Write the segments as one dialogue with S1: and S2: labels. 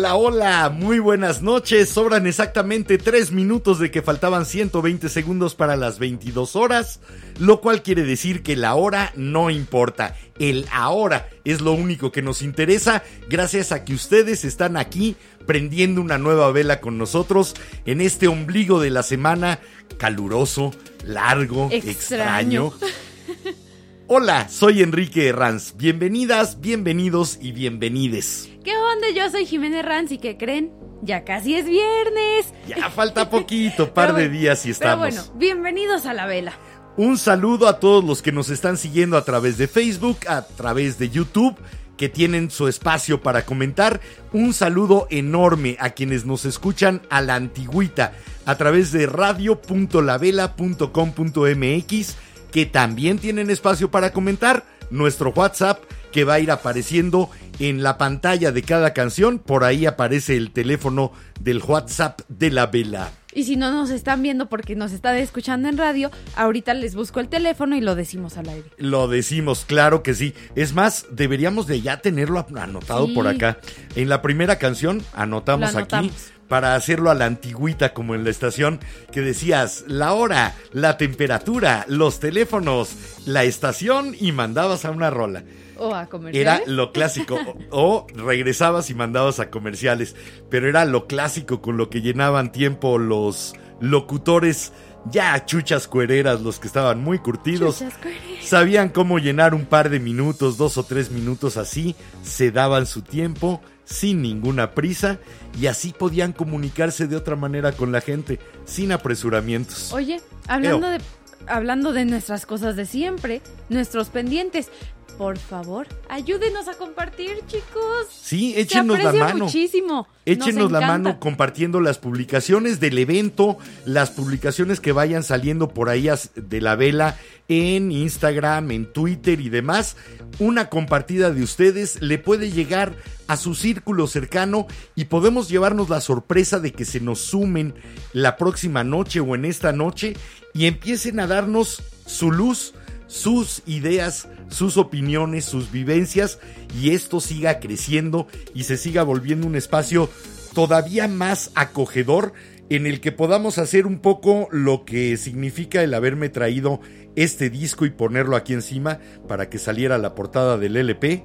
S1: Hola, hola, muy buenas noches. Sobran exactamente 3 minutos de que faltaban 120 segundos para las 22 horas, lo cual quiere decir que la hora no importa. El ahora es lo único que nos interesa gracias a que ustedes están aquí prendiendo una nueva vela con nosotros en este ombligo de la semana caluroso, largo, extraño. Hola, soy Enrique Herranz. Bienvenidas, bienvenidos y bienvenides.
S2: ¿Qué onda? Yo soy Jimena Herranz y ¿qué creen? Ya casi es viernes.
S1: Ya falta poquito, par de días y estamos.
S2: Pero bueno, bienvenidos a la vela.
S1: Un saludo a todos los que nos están siguiendo a través de Facebook, a través de YouTube, que tienen su espacio para comentar. Un saludo enorme a quienes nos escuchan a la antigüita, a través de radio.lavela.com.mx que también tienen espacio para comentar, nuestro WhatsApp que va a ir apareciendo en la pantalla de cada canción, por ahí aparece el teléfono del WhatsApp de la vela.
S2: Y si no nos están viendo porque nos están escuchando en radio, ahorita les busco el teléfono y lo decimos al aire.
S1: Lo decimos, claro que sí. Es más, deberíamos de ya tenerlo anotado por acá. En la primera canción anotamos, aquí para hacerlo a la antigüita como en la estación que decías la hora, la temperatura, los teléfonos, la estación y mandabas a una rola.
S2: O a comerciales.
S1: Era lo clásico. o, regresabas y mandabas a comerciales. Pero era lo clásico con lo que llenaban tiempo los locutores ya chuchas cuereras, los que estaban muy curtidos, sabían cómo llenar un par de minutos, dos o tres minutos así, se daban su tiempo sin ninguna prisa y así podían comunicarse de otra manera con la gente, sin apresuramientos.
S2: Oye, hablando de hablando de nuestras cosas de siempre, nuestros pendientes, por favor, ayúdenos a compartir, chicos.
S1: Sí, échenos la mano.
S2: muchísimo.
S1: Échenos la mano compartiendo las publicaciones del evento, las publicaciones que vayan saliendo por ahí de la vela en Instagram, en Twitter y demás. Una compartida de ustedes le puede llegar a su círculo cercano y podemos llevarnos la sorpresa de que se nos sumen la próxima noche o en esta noche y empiecen a darnos su luz, sus ideas, sus opiniones, sus vivencias y esto siga creciendo y se siga volviendo un espacio todavía más acogedor en el que podamos hacer un poco lo que significa el haberme traído este disco y ponerlo aquí encima para que saliera la portada del LP.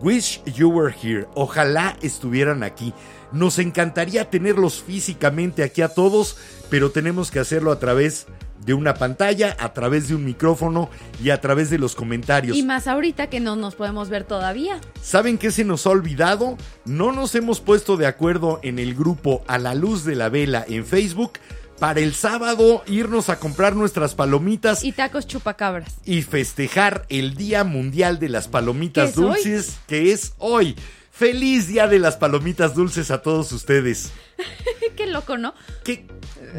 S1: Wish You Were Here. Ojalá estuvieran aquí. Nos encantaría tenerlos físicamente aquí a todos, pero tenemos que hacerlo a través de una pantalla, a través de un micrófono y a través de los comentarios.
S2: Y más ahorita que no nos podemos ver todavía.
S1: ¿Saben qué se nos ha olvidado? No nos hemos puesto de acuerdo en el grupo A la Luz de la Vela en Facebook para el sábado irnos a comprar nuestras palomitas.
S2: Y tacos chupacabras.
S1: Y festejar el Día Mundial de las Palomitas Dulces, que es hoy. Feliz Día de las Palomitas Dulces a todos ustedes.
S2: qué loco, ¿no?
S1: ¿Qué,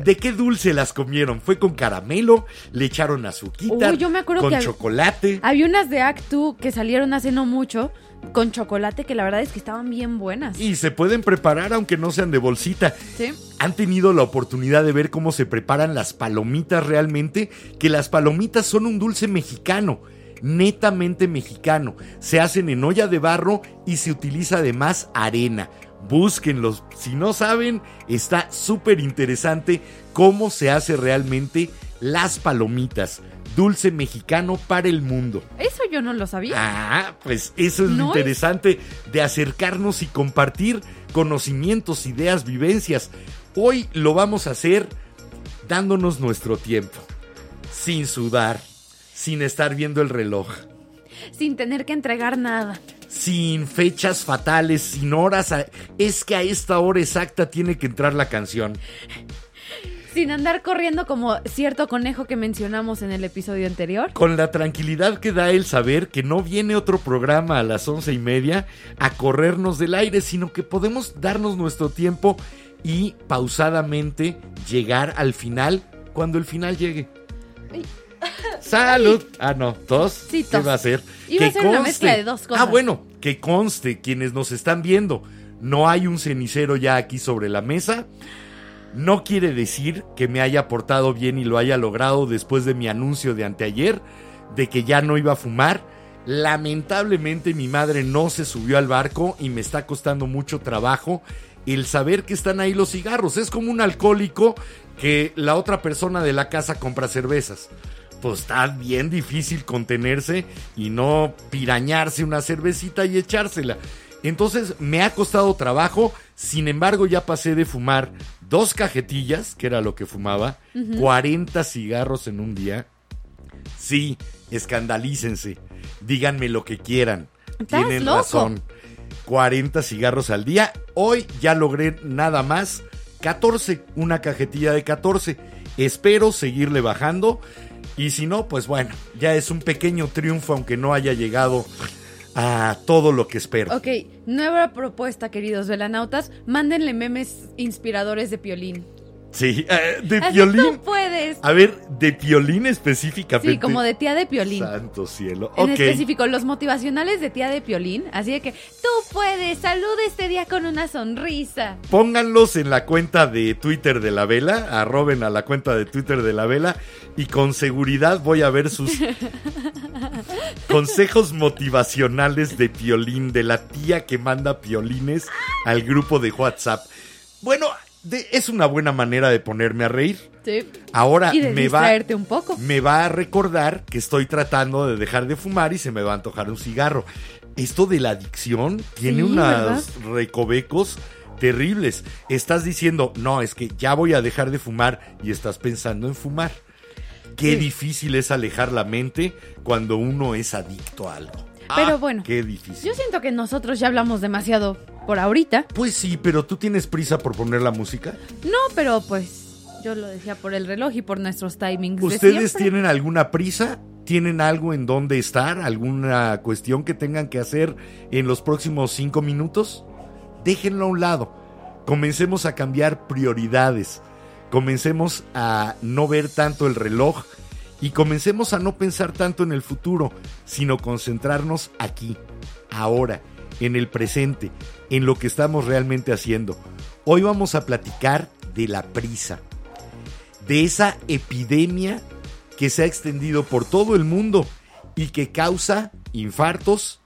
S1: ¿De qué dulce las comieron? ¿Fue con caramelo? ¿Le echaron azuquita?
S2: yo me acuerdo
S1: ¿Con chocolate?
S2: Había unas de Actu que salieron hace no mucho con chocolate que la verdad es que estaban bien buenas.
S1: Y se pueden preparar aunque no sean de bolsita. Sí. ¿Han tenido la oportunidad de ver cómo se preparan las palomitas realmente? Que las palomitas son un dulce mexicano netamente mexicano. Se hacen en olla de barro y se utiliza además arena. Búsquenlos. Si no saben, está súper interesante cómo se hace realmente las palomitas. Dulce mexicano para el mundo.
S2: Eso yo no lo sabía.
S1: Ah, pues eso es lo interesante de acercarnos y compartir conocimientos, ideas, vivencias. Hoy lo vamos a hacer dándonos nuestro tiempo, sin sudar, sin estar viendo el reloj,
S2: Sin tener que entregar nada.
S1: sin fechas fatales, sin horas. a- Es que a esta hora exacta tiene que entrar la canción.
S2: Sin andar corriendo como cierto conejo que mencionamos en el episodio anterior.
S1: Con la tranquilidad que da el saber que no viene otro programa a las once y media a corrernos del aire, sino que podemos darnos nuestro tiempo y pausadamente llegar al final cuando el final llegue. Salud. Ah, no, tos.
S2: Sí,
S1: ¿Qué
S2: tos.
S1: va a ser?
S2: Iba a
S1: Que
S2: ser una mezcla de dos cosas.
S1: Ah, bueno, que conste quienes nos están viendo. No hay un cenicero ya aquí sobre la mesa. No quiere decir que me haya portado bien y lo haya logrado después de mi anuncio de anteayer de que ya no iba a fumar. Lamentablemente mi madre no se subió al barco y me está costando mucho trabajo el saber que están ahí los cigarros. Es como un alcohólico que la otra persona de la casa compra cervezas. Pues está bien difícil contenerse y no pirañarse una cervecita y echársela. Entonces me ha costado trabajo, sin embargo ya pasé de fumar dos cajetillas, que era lo que fumaba, 40 cigarros en un día. Sí, escandalícense, díganme lo que quieran. Tienen
S2: loco.
S1: razón. 40 cigarros al día. Hoy ya logré nada más 14, una cajetilla de 14. Espero seguirle bajando. Y si no, pues bueno, ya es un pequeño triunfo, aunque no haya llegado a todo lo que espero.
S2: Ok, nueva propuesta, queridos velanautas. Mándenle memes inspiradores de Piolín.
S1: Sí, eh, de
S2: Así
S1: violín.
S2: Tú puedes.
S1: A ver, de violín específicamente.
S2: Sí, como de tía de Piolín.
S1: Santo cielo.
S2: En específico, los motivacionales de tía de Piolín. Así de que tú puedes, saluda este día con una sonrisa.
S1: Pónganlos en la cuenta de Twitter de la vela, arroben a la cuenta de Twitter de la vela y con seguridad voy a ver sus consejos motivacionales de Piolín, de la tía que manda piolines al grupo de WhatsApp. Bueno, de- es una buena manera de ponerme a reír.
S2: Sí.
S1: Ahora
S2: Y de
S1: me va,
S2: un poco.
S1: me va a recordar que estoy tratando de dejar de fumar y se me va a antojar un cigarro. Esto de la adicción tiene unos recovecos terribles. Estás diciendo, no, es que ya voy a dejar de fumar y estás pensando en fumar. Qué
S2: Sí.
S1: difícil es alejar la mente cuando uno es adicto a algo.
S2: Pero
S1: Ah,
S2: bueno,
S1: Qué difícil.
S2: Yo siento que nosotros ya hablamos demasiado por ahorita.
S1: Pues sí, pero tú tienes prisa por poner la música.
S2: No, pero pues yo lo decía por el reloj y por nuestros timings. de
S1: ¿Ustedes tienen alguna prisa? ¿Tienen algo en donde estar? ¿Alguna cuestión que tengan que hacer en los próximos cinco minutos? Déjenlo a un lado. Comencemos a cambiar prioridades. Comencemos a no ver tanto el reloj y comencemos a no pensar tanto en el futuro, sino concentrarnos aquí, ahora, en el presente, en lo que estamos realmente haciendo. Hoy vamos a platicar de la prisa de esa epidemia que se ha extendido por todo el mundo y que causa infartos,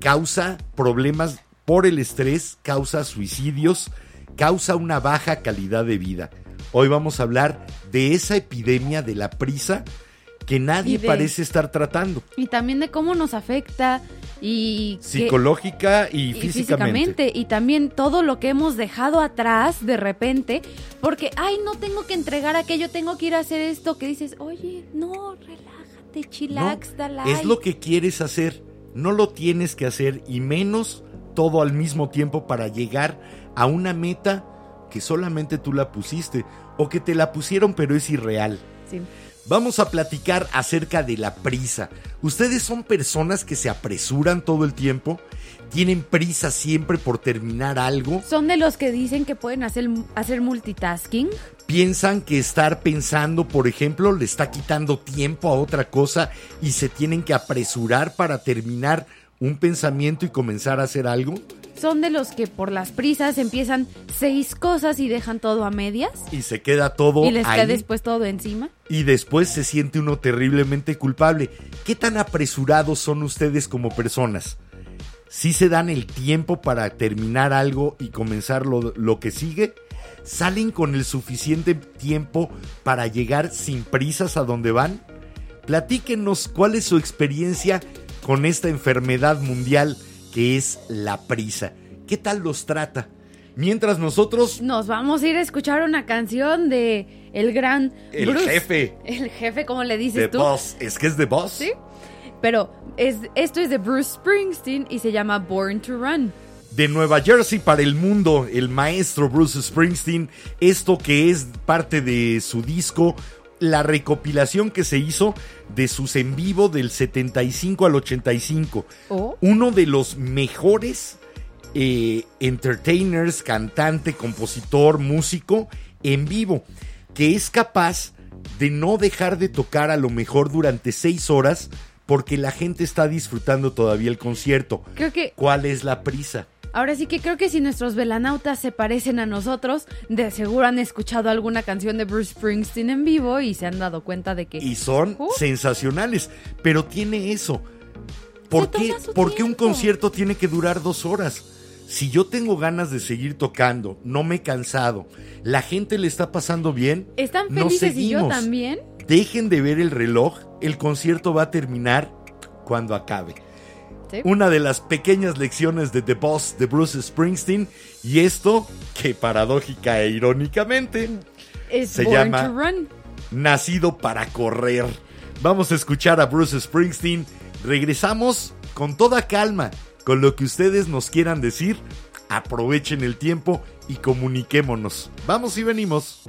S1: causa problemas por el estrés, causa suicidios, causa una baja calidad de vida. Hoy vamos a hablar de esa epidemia de la prisa que nadie
S2: de-
S1: parece estar tratando,
S2: Y también de cómo nos afecta y,
S1: psicológica y,
S2: y
S1: físicamente.
S2: físicamente. Y también todo lo que hemos dejado atrás de repente. Porque, ay, no tengo que entregar aquello, tengo que ir a hacer esto. Que dices, oye, no, relájate,
S1: No,
S2: chillax, dale.
S1: es lo que quieres hacer, no lo tienes que hacer y menos todo al mismo tiempo para llegar a una meta que solamente tú la pusiste o que te la pusieron pero es irreal.
S2: Sí.
S1: Vamos a platicar acerca de la prisa. ¿Ustedes son personas que se apresuran todo el tiempo? ¿Tienen prisa siempre por terminar algo?
S2: Son de los que dicen que pueden hacer, hacer multitasking.
S1: piensan que estar pensando, por ejemplo, le está quitando tiempo a otra cosa y se tienen que apresurar para terminar un pensamiento y comenzar a hacer algo.
S2: Son de los que por las prisas empiezan seis cosas y dejan todo a medias.
S1: Y se queda todo
S2: Y les cae
S1: ahí
S2: después todo encima.
S1: y después se siente uno terriblemente culpable. ¿Qué tan apresurados son ustedes como personas? ¿Sí se dan el tiempo para terminar algo y comenzar lo, lo que sigue? ¿Salen con el suficiente tiempo para llegar sin prisas a donde van? Platíquenos cuál es su experiencia con esta enfermedad mundial que es la prisa. ¿Qué tal los trata? Mientras nosotros,
S2: Nos vamos a ir a escuchar una canción de el gran
S1: El
S2: Bruce.
S1: jefe.
S2: El jefe, ¿cómo le
S1: The
S2: dices tú?
S1: Boss, es que es The Boss.
S2: Sí. Pero es, esto es de Bruce Springsteen y se llama Born to Run.
S1: de Nueva Jersey para el mundo, el maestro Bruce Springsteen, esto que es parte de su disco, la recopilación que se hizo de sus en vivo del 75 al 85.
S2: Oh.
S1: Uno de los mejores eh, entertainers, cantante, compositor, músico en vivo, que es capaz de no dejar de tocar a lo mejor durante seis horas porque la gente está disfrutando todavía el concierto.
S2: Creo que
S1: ¿Cuál es la prisa?
S2: Ahora sí que creo que si nuestros velanautas se parecen a nosotros, de seguro han escuchado alguna canción de Bruce Springsteen en vivo y se han dado cuenta de que
S1: y son
S2: Uh.
S1: sensacionales. Pero tiene eso. ¿Por qué, por qué un concierto tiene que durar dos horas? Si yo tengo ganas de seguir tocando, no me he cansado, la gente le está pasando bien,
S2: están felices y yo también.
S1: Dejen de ver el reloj, el concierto va a terminar cuando acabe.
S2: Sí.
S1: Una de las pequeñas lecciones de The Boss de Bruce Springsteen y esto, que paradójica e irónicamente, se llama-
S2: Run.
S1: nacido para correr. Vamos a escuchar a Bruce Springsteen. Regresamos con toda calma, con lo que ustedes nos quieran decir. Aprovechen el tiempo y comuniquémonos. Vamos y venimos.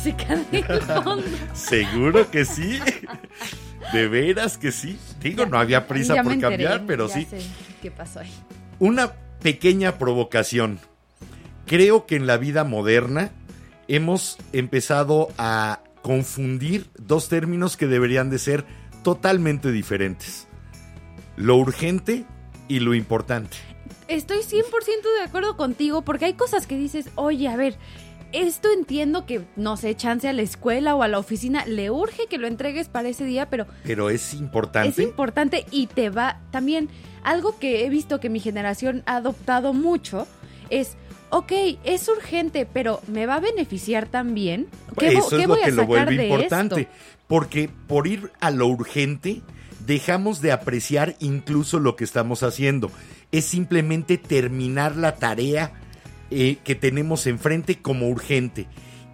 S2: Música de fondo.
S1: Seguro que sí. De veras que sí. Digo, no había prisa por
S2: enteré,
S1: cambiar, pero
S2: ya
S1: sí.
S2: sé ¿Qué pasó ahí?
S1: Una pequeña provocación. Creo que en la vida moderna hemos empezado a confundir dos términos que deberían de ser totalmente diferentes. Lo urgente y lo importante.
S2: Estoy 100% de acuerdo contigo porque hay cosas que dices, oye, a ver, esto entiendo que, no sé, chance a la escuela o a la oficina, le urge que lo entregues para ese día, pero
S1: Pero es importante.
S2: es importante y te va también, algo que he visto que mi generación ha adoptado mucho es, ok, es urgente, pero ¿me va a beneficiar también? ¿Qué,
S1: Eso
S2: qué
S1: es lo
S2: a
S1: que lo vuelve importante.
S2: esto?
S1: Porque por ir a lo urgente, dejamos de apreciar incluso lo que estamos haciendo. Es simplemente terminar la tarea eh, que tenemos enfrente como urgente.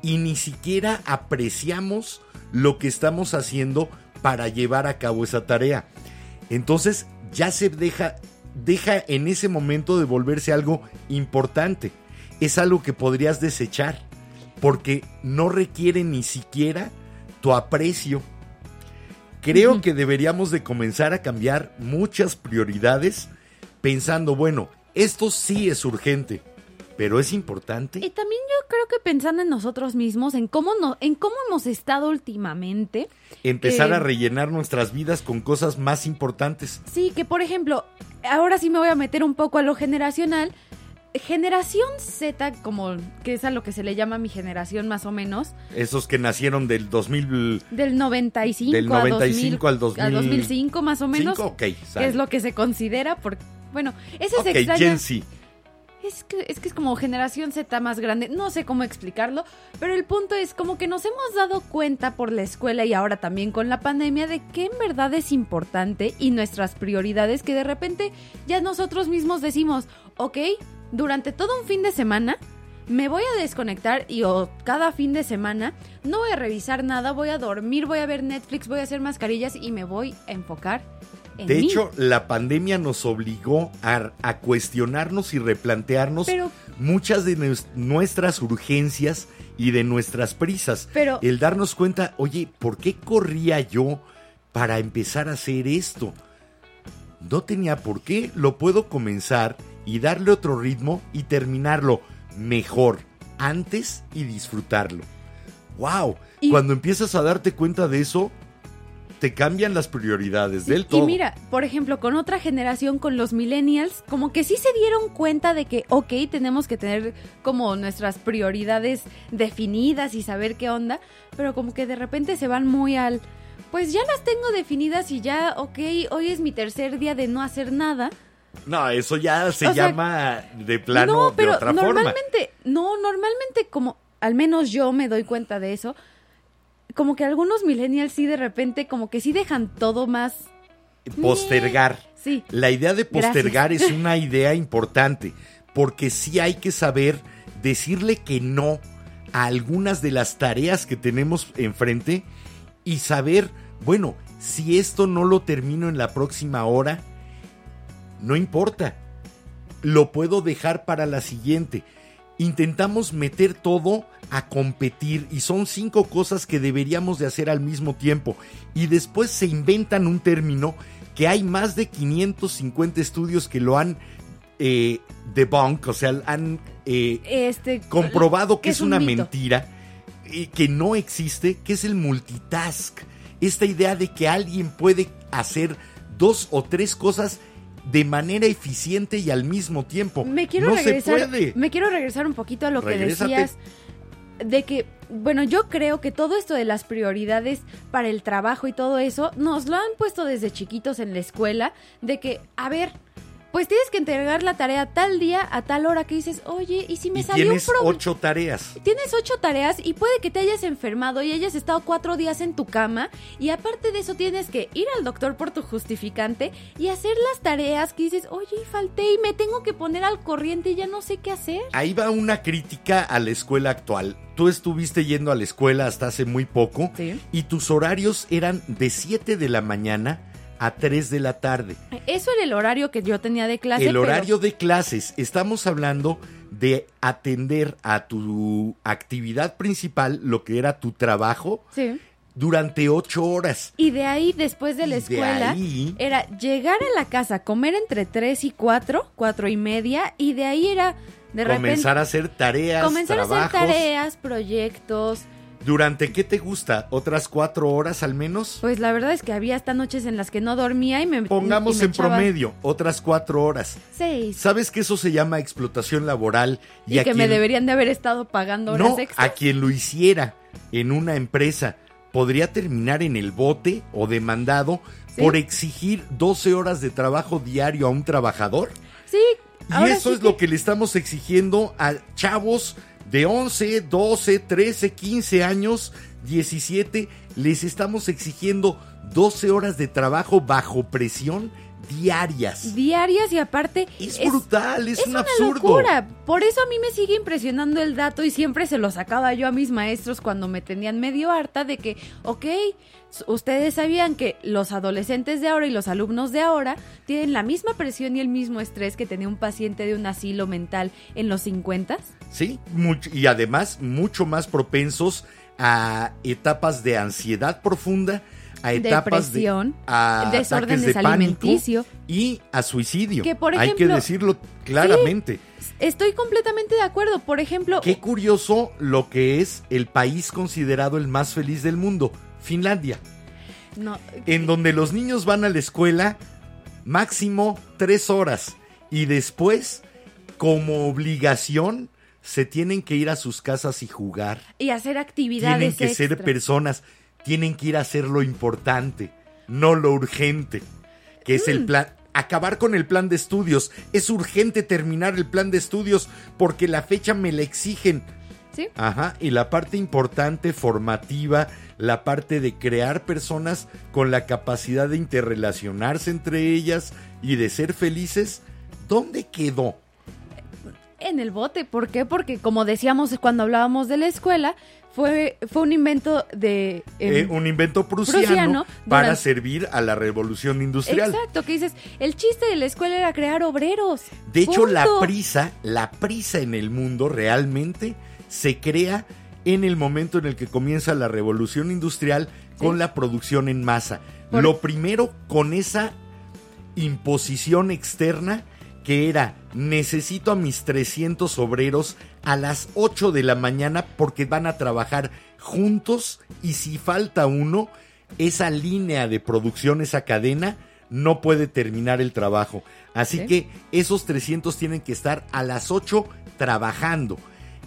S1: Y ni siquiera apreciamos lo que estamos haciendo para llevar a cabo esa tarea. Entonces ya se deja, deja en ese momento de volverse algo importante. Es algo que podrías desechar porque no requiere ni siquiera tu aprecio. Creo que deberíamos de comenzar a cambiar muchas prioridades pensando, bueno, esto sí es urgente, pero es
S2: Y
S1: importante.
S2: también yo creo que pensando en nosotros mismos, en cómo, no, en cómo hemos estado últimamente,
S1: Empezar
S2: que-
S1: a rellenar nuestras vidas con cosas más importantes.
S2: Sí, que por ejemplo, ahora sí me voy a meter un poco a lo generacional. Generación Z, como que es a lo que se le llama mi generación más o menos,
S1: Esos que nacieron del 2000...
S2: del 95,
S1: Del
S2: a
S1: 95 al
S2: 2000 al 2005 más o menos,
S1: ok,
S2: que
S1: sale.
S2: es lo que se considera, porque, bueno, ese
S1: Ok,
S2: se extraña.
S1: Gen Z.
S2: Es que, es como generación Z más grande, no sé cómo explicarlo, pero el punto es como que nos hemos dado cuenta por la escuela y ahora también con la pandemia de que en verdad es importante y nuestras prioridades que de repente ya nosotros mismos decimos, ok, durante todo un fin de semana me voy a desconectar y o cada fin de semana no voy a revisar nada, voy a dormir, voy a ver Netflix, voy a hacer mascarillas y me voy a enfocar en
S1: De
S2: mí.
S1: hecho, la pandemia nos obligó a, a cuestionarnos y replantearnos
S2: pero
S1: muchas de nues- nuestras urgencias y de nuestras prisas.
S2: Pero-
S1: El darnos cuenta, oye, ¿por qué corría yo para empezar a hacer esto? No tenía por qué, lo puedo comenzar y darle otro ritmo y terminarlo mejor antes y disfrutarlo. ¡Wow!
S2: Y-
S1: Cuando empiezas a darte cuenta de eso, te cambian las prioridades
S2: Sí,
S1: del todo.
S2: Y mira, por ejemplo, con otra generación, con los millennials, como que sí se dieron cuenta de que, ok, tenemos que tener como nuestras prioridades definidas y saber qué onda, pero como que de repente se van muy al, pues ya las tengo definidas y ya, ok, hoy es mi tercer día de no hacer nada.
S1: No, eso ya se
S2: O sea,
S1: llama de plano
S2: no, pero
S1: de otra forma.
S2: normalmente, no, normalmente como, al menos yo me doy cuenta de eso, como que algunos millennials sí de repente como que sí dejan todo más...
S1: Postergar.
S2: Sí.
S1: La idea de postergar
S2: Gracias.
S1: es una idea importante, porque sí hay que saber decirle que no a algunas de las tareas que tenemos enfrente y saber, bueno, si esto no lo termino en la próxima hora, no importa, lo puedo dejar para la siguiente. Intentamos meter todo a competir y son cinco cosas que deberíamos de hacer al mismo tiempo y después se inventan un término que hay más de 550 estudios que lo han eh, debunk, o sea, han eh,
S2: Este,
S1: comprobado que es,
S2: un
S1: una
S2: mito.
S1: mentira y que no existe, que es el multitask. Esta idea de que alguien puede hacer dos o tres cosas de manera eficiente y al mismo tiempo.
S2: Me quiero
S1: no
S2: regresar.
S1: se puede.
S2: Me quiero regresar un poquito a lo
S1: Regrésate.
S2: que decías de que, bueno, yo creo que todo esto de las prioridades para el trabajo y todo eso nos lo han puesto desde chiquitos en la escuela de que, a ver, pues tienes que entregar la tarea tal día a tal hora que dices, oye, ¿y si me
S1: y
S2: salió un
S1: tienes ocho tareas.
S2: Tienes ocho tareas y puede que te hayas enfermado y hayas estado cuatro días en tu cama y aparte de eso tienes que ir al doctor por tu justificante y hacer las tareas que dices, oye, falté y me tengo que poner al corriente y ya no sé qué hacer.
S1: Ahí va una crítica a la escuela actual. Tú estuviste yendo a la escuela hasta hace muy poco
S2: Sí.
S1: y tus horarios eran de 7 de la mañana a 3 de la tarde.
S2: Eso era el horario que yo tenía de clase.
S1: el
S2: pero-
S1: horario de clases, estamos hablando de atender a tu actividad principal, lo que era tu trabajo,
S2: Sí.
S1: durante ocho horas.
S2: Y de ahí, después de la
S1: Y de
S2: escuela,
S1: ahí-
S2: era llegar a la casa, comer entre 3 y 4, 4 y media, y de ahí era de repente
S1: comenzar a hacer tareas,
S2: comenzar a hacer
S1: trabajos.
S2: tareas, proyectos.
S1: ¿Durante qué te gusta? ¿Otras cuatro horas al menos?
S2: Pues la verdad es que había hasta noches en las que no dormía y me
S1: Pongamos
S2: y me
S1: en
S2: echaba
S1: promedio, otras cuatro horas.
S2: Seis.
S1: ¿Sabes que eso se llama explotación laboral?
S2: Y,
S1: a
S2: que me deberían de haber estado pagando horas
S1: No,
S2: extras.
S1: a quien lo hiciera en una empresa podría terminar en el bote o demandado
S2: Sí.
S1: por exigir 12 horas de trabajo diario a un trabajador.
S2: Sí.
S1: Y
S2: ahora
S1: eso
S2: sí
S1: es lo que le estamos exigiendo a chavos de 11, 12, 13, 15 años, 17. Les estamos exigiendo 12 horas de trabajo bajo presión diarias.
S2: diarias y aparte
S1: Es brutal, es,
S2: es
S1: un
S2: una
S1: absurdo.
S2: locura. Por eso a mí me sigue impresionando el dato y siempre se lo sacaba yo a mis maestros cuando me tenían medio harta de que, ok, ustedes sabían que los adolescentes de ahora y los alumnos de ahora tienen la misma presión y el mismo estrés que tenía un paciente de un asilo mental en los 50.
S1: Sí, y además mucho más propensos a etapas de ansiedad profunda, a etapas
S2: Depresión,
S1: de a
S2: desórdenes
S1: de
S2: alimenticio.
S1: y a suicidio.
S2: Que, por
S1: Hay que
S2: ejemplo-
S1: decirlo claramente.
S2: Estoy completamente de acuerdo. Por ejemplo,
S1: Qué curioso lo que es el país considerado el más feliz del mundo, Finlandia,
S2: no,
S1: en donde los niños van a la escuela máximo tres horas y después, como obligación, se tienen que ir a sus casas y jugar.
S2: y hacer actividades
S1: tienen que ser personas, tienen que ir a hacer lo importante, no lo urgente, que es el
S2: Mm.
S1: plan. Acabar con el plan de estudios. Es urgente terminar el plan de estudios porque la fecha me la exigen.
S2: ¿Sí?
S1: Ajá, y la parte importante, formativa, la parte de crear personas con la capacidad de interrelacionarse entre ellas y de ser felices, ¿dónde quedó?
S2: En el bote, ¿por qué? Porque como decíamos cuando hablábamos de la escuela, fue, fue un invento de... em,
S1: Eh, un invento prusiano,
S2: prusiano
S1: para
S2: durante-
S1: servir a la revolución industrial.
S2: Exacto, que dices, el chiste de la escuela era crear obreros.
S1: De hecho, la prisa, la prisa en el mundo realmente se crea en el momento en el que comienza la revolución industrial con
S2: Sí.
S1: la producción en masa.
S2: Por-
S1: Lo primero con esa imposición externa que era necesito a mis 300 obreros a las 8 de la mañana porque van a trabajar juntos y si falta uno, esa línea de producción, esa cadena, no puede terminar el trabajo. Así
S2: Sí.
S1: que esos 300 tienen que estar a las 8 trabajando.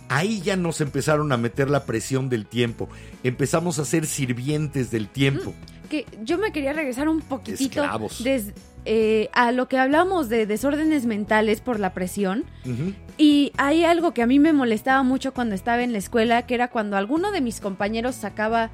S1: Ahí ya nos empezaron a meter la presión del tiempo. Empezamos a ser sirvientes del tiempo.
S2: Que yo me quería regresar un poquitito
S1: Esclavos.
S2: des- eh, a lo que hablamos de desórdenes mentales por la presión. Y hay algo que a mí me molestaba mucho cuando estaba en la escuela, que era cuando alguno de mis compañeros sacaba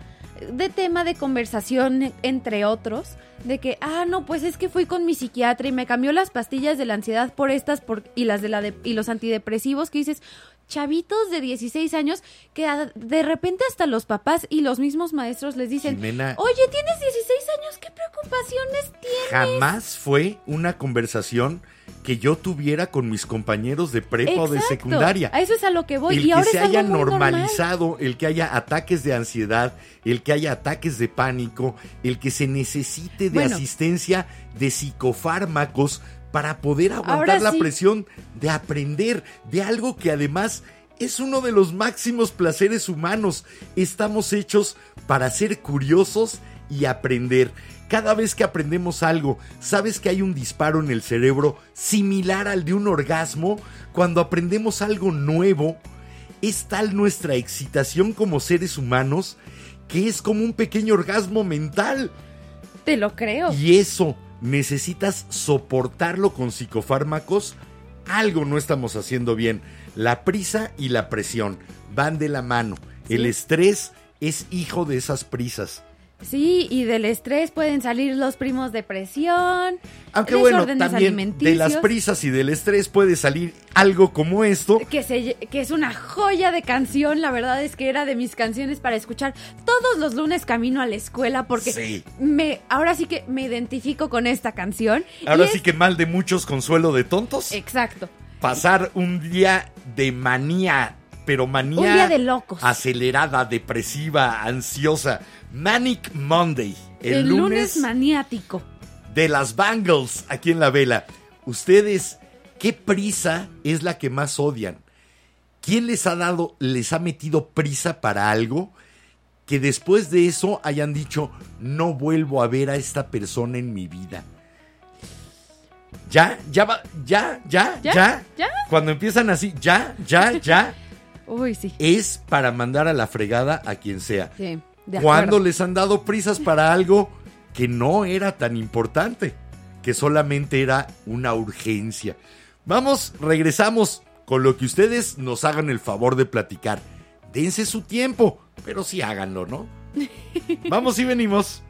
S2: de tema de conversación, entre otros, de que, ah, no, pues es que fui con mi psiquiatra y me cambió las pastillas de la ansiedad por estas por, y las de la de- y los antidepresivos, que dices, chavitos de 16 años que de repente hasta los papás y los mismos maestros les dicen,
S1: Jimena,
S2: oye, tienes 16 años, ¿qué preocupaciones tienes?
S1: jamás fue una conversación que yo tuviera con mis compañeros de prepa o de secundaria.
S2: A eso es a lo que voy.
S1: el
S2: y
S1: que
S2: ahora
S1: se haya
S2: normal.
S1: normalizado, el que haya ataques de ansiedad, el que haya ataques de pánico, el que se necesite de
S2: Bueno.
S1: asistencia de psicofármacos para poder aguantar la presión de aprender, de algo que además es uno de los máximos placeres humanos. Estamos hechos para ser curiosos y aprender. Cada vez que aprendemos algo, sabes que hay un disparo en el cerebro similar al de un orgasmo. Cuando aprendemos algo nuevo, es tal nuestra excitación como seres humanos que es como un pequeño orgasmo mental.
S2: Te lo creo.
S1: Y eso necesitas soportarlo con psicofármacos. Algo no estamos haciendo bien. La prisa y la presión van de la mano. El estrés es hijo de esas prisas.
S2: Sí, y del estrés pueden salir los primos de presión,
S1: Aunque bueno,
S2: desórdenes
S1: también de las prisas y del estrés puede salir algo como esto.
S2: que, se, que es una joya de canción, la verdad es que era de mis canciones para escuchar todos los lunes camino a la escuela porque
S1: Sí.
S2: me ahora sí que me identifico con esta canción.
S1: Ahora
S2: es-
S1: sí que mal de muchos consuelo de tontos.
S2: Exacto.
S3: pasar un día de manía, pero manía
S2: Un día de locos.
S3: acelerada, depresiva, ansiosa. Manic Monday, el,
S2: El,
S3: lunes,
S2: lunes maniático.
S3: de las Bangles aquí en la vela. Ustedes, ¿qué prisa es la que más odian? ¿Quién les ha dado, les ha metido prisa para algo que después de eso hayan dicho, no vuelvo a ver a esta persona en mi vida? Ya, ya va, ya, ya, ya,
S2: ¿Ya? ¿Ya?
S3: Cuando empiezan así, ya, ya, ya,
S2: Uy, sí.
S3: es para mandar a la fregada a quien sea.
S2: Sí, de
S3: ¿Cuándo
S2: acuerdo.
S3: les han dado prisas para algo que no era tan importante? Que solamente era una urgencia. Vamos, regresamos con lo que ustedes nos hagan el favor de platicar. Dense su tiempo, pero sí háganlo, ¿no? Vamos y venimos.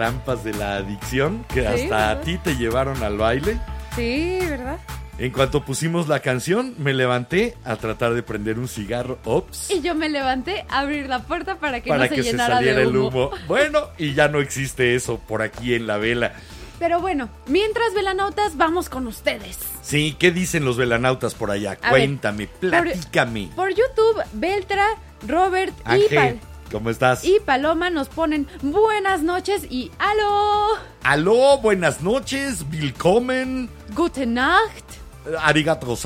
S3: Trampas de la adicción que
S2: Sí,
S3: hasta a ti te llevaron al baile.
S2: Sí, ¿verdad?
S3: En cuanto pusimos la canción, me levanté a tratar de prender un cigarro. Ops.
S2: Y yo me levanté a abrir la puerta para que
S3: para
S2: no se
S3: que se
S2: llenara
S3: saliera
S2: de
S3: el
S2: humo.
S3: Bueno, y ya no existe eso por aquí en la vela.
S2: Pero bueno, mientras velanautas, vamos con ustedes.
S3: Sí, ¿qué dicen los velanautas por allá?
S2: A ver,
S3: Cuéntame, platícame.
S2: Por YouTube, Beltra, Robert y, Pal-
S3: ¿cómo estás?
S2: y Paloma nos ponen buenas noches y aló,
S3: Aló, buenas noches, willkommen,
S2: gute Nacht.
S3: arigato.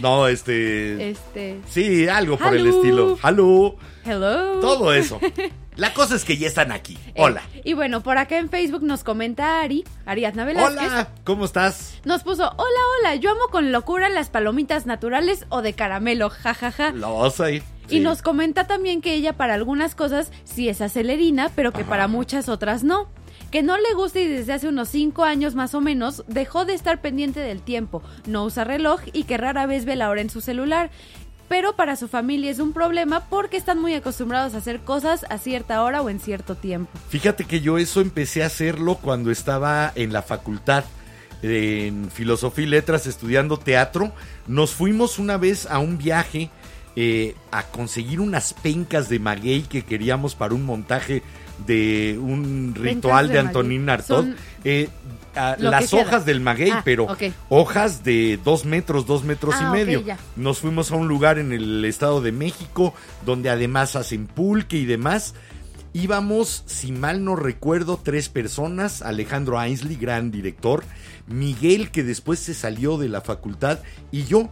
S3: No, este...
S2: Este,
S3: Sí, algo por el estilo. Aló,
S2: hello.
S3: todo eso. La cosa es que ya están aquí.
S2: Eh,
S3: Hola.
S2: y bueno, por acá en Facebook nos comenta Ari, Ariadna Velázquez.
S3: Hola, ¿cómo estás?
S2: Nos puso, hola, hola, yo amo con locura las palomitas naturales o de caramelo, jajaja.
S3: Los
S2: Y nos comenta también que ella para algunas cosas sí es acelerina, pero que para muchas otras no. Que que no le gusta y desde hace unos 5 años más o menos dejó de estar pendiente del tiempo, no usa reloj y que rara vez ve la hora en su celular. Pero para su familia es un problema porque están muy acostumbrados a hacer cosas a cierta hora o en cierto tiempo.
S1: Fíjate que yo eso empecé a hacerlo cuando estaba en la facultad en filosofía y letras estudiando teatro. Nos fuimos una vez a un viaje eh, a conseguir unas pencas de maguey que queríamos para un montaje de un ritual
S2: de
S1: de. Antonín Artaud. Eh, las
S2: queda.
S1: hojas del maguey,
S2: Ah,
S1: pero hojas de dos metros, dos metros
S2: Ah,
S1: y
S2: ok,
S1: medio. Nos fuimos a un lugar en el Estado de México donde además hacen pulque y demás. Íbamos, si mal no recuerdo, tres personas. Alejandro Ainsley, gran director. Miguel, que después se salió de la facultad. Y yo.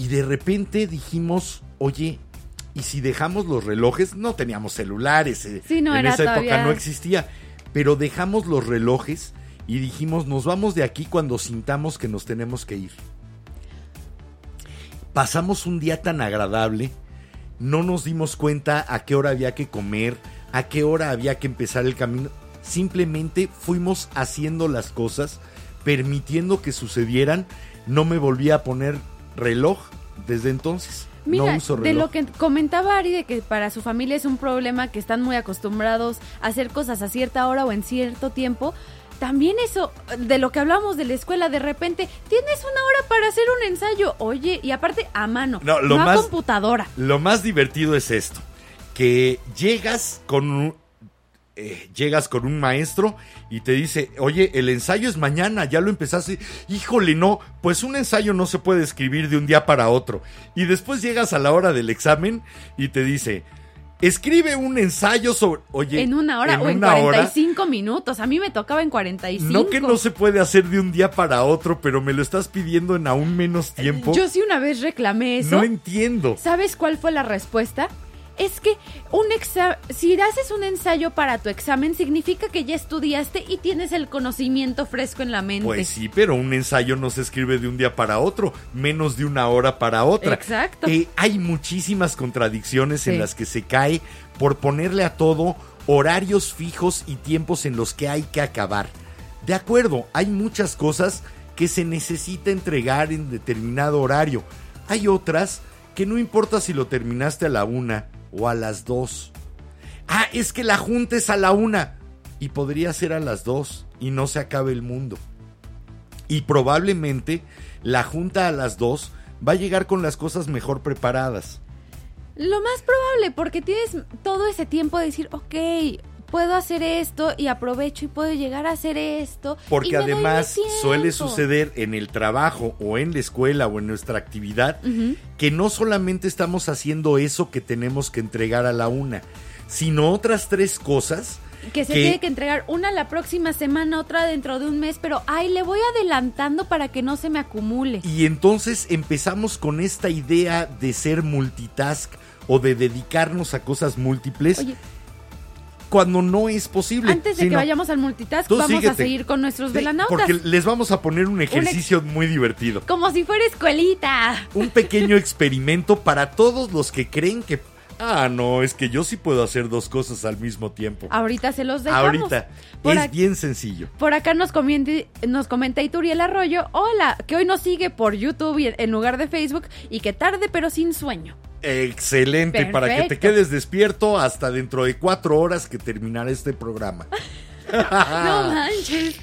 S1: Y de repente dijimos, oye, ¿y si dejamos los relojes? No teníamos celulares. eh,
S2: Sí, no
S1: en esa época no existía. Pero dejamos los relojes y dijimos, nos vamos de aquí cuando sintamos que nos tenemos que ir. Pasamos un día tan agradable, no nos dimos cuenta a qué hora había que comer, a qué hora había que empezar el camino. Simplemente fuimos haciendo las cosas, permitiendo que sucedieran. No me volví a poner reloj desde entonces.
S2: Mira,
S1: no uso
S2: de lo que comentaba Ari, de que para su familia es un problema que están muy acostumbrados a hacer cosas a cierta hora o en cierto tiempo. También eso, de lo que hablamos de la escuela, de repente, tienes una hora para hacer un ensayo. Oye, y aparte a mano,
S1: No,
S2: no,
S1: lo
S2: a
S1: más-
S2: computadora.
S1: Lo más divertido es esto, que llegas con un, eh, llegas con un maestro y te dice, oye, el ensayo es mañana, ya lo empezaste. Híjole, no, pues un ensayo no se puede escribir de un día para otro. Y después llegas a la hora del examen y te dice, escribe un ensayo sobre, oye,
S2: en una hora o en
S1: una hora,
S2: 45 minutos. A mí me tocaba en 45.
S1: No que no se puede hacer de un día para otro, pero me lo estás pidiendo en aún menos tiempo.
S2: Yo sí una vez reclamé eso.
S1: no entiendo.
S2: ¿Sabes cuál fue la respuesta? Es que un exa si haces un ensayo para tu examen significa que ya estudiaste y tienes el conocimiento fresco en la mente.
S1: Pues sí, pero un ensayo no se escribe de un día para otro, menos de una hora para otra.
S2: Exacto.
S1: Eh, hay muchísimas contradicciones en las que se cae por ponerle a todo horarios fijos y tiempos en los que hay que acabar. De acuerdo, hay muchas cosas que se necesita entregar en determinado horario. Hay otras que no importa si lo terminaste a la una o a las dos. Ah, es que la junta es a la una. Y podría ser a las dos y no se acabe el mundo. Y probablemente la junta a las dos va a llegar con las cosas mejor preparadas.
S2: Lo más probable, porque tienes todo ese tiempo de decir, ok, puedo hacer esto y aprovecho y puedo llegar a hacer esto. y
S1: Porque
S2: me doy mi
S1: además suele suceder en el trabajo o en la escuela o en nuestra actividad que no solamente estamos haciendo eso que tenemos que entregar a la una, sino otras tres cosas
S2: Que se tiene que entregar una la próxima semana, otra dentro de un mes, pero ay, le voy adelantando para que no se me acumule.
S1: Y entonces empezamos con esta idea de ser multitask o de dedicarnos a cosas múltiples
S2: Oye,
S1: cuando no es posible.
S2: antes de que vayamos al multitask, vamos a seguir con nuestros
S1: Sí,
S2: velanautas.
S1: Porque les vamos a poner un ejercicio muy divertido.
S2: Como si fuera escuelita.
S1: Un pequeño experimento para todos los que creen que... Ah, no, es que yo sí puedo hacer dos cosas al mismo tiempo.
S2: Ahorita se los dejamos.
S1: Ahorita.
S2: Por,
S1: es bien sencillo.
S2: por acá nos, comiente- nos comenta Ituriel Arroyo, hola, que hoy nos sigue por YouTube en lugar de Facebook y que tarde pero sin sueño.
S1: Excelente, para que te
S2: Perfecto.
S1: quedes despierto hasta dentro de cuatro horas que terminará este programa.
S2: No manches.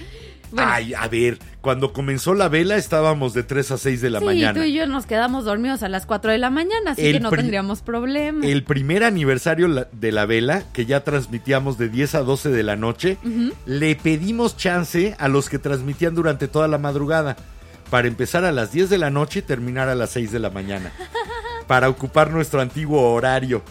S2: Bueno,
S1: Ay, a ver, cuando comenzó la vela estábamos de 3 a 6 de la
S2: sí,
S1: mañana.
S2: tú y yo nos quedamos dormidos a las 4 de la mañana, así
S1: El
S2: que no tendríamos problema.
S1: El primer aniversario de la vela, que ya transmitíamos de 10 a 12 de la noche, le pedimos chance a los que transmitían durante toda la madrugada, para empezar a las 10 de la noche y terminar a las 6 de la mañana, para ocupar nuestro antiguo horario,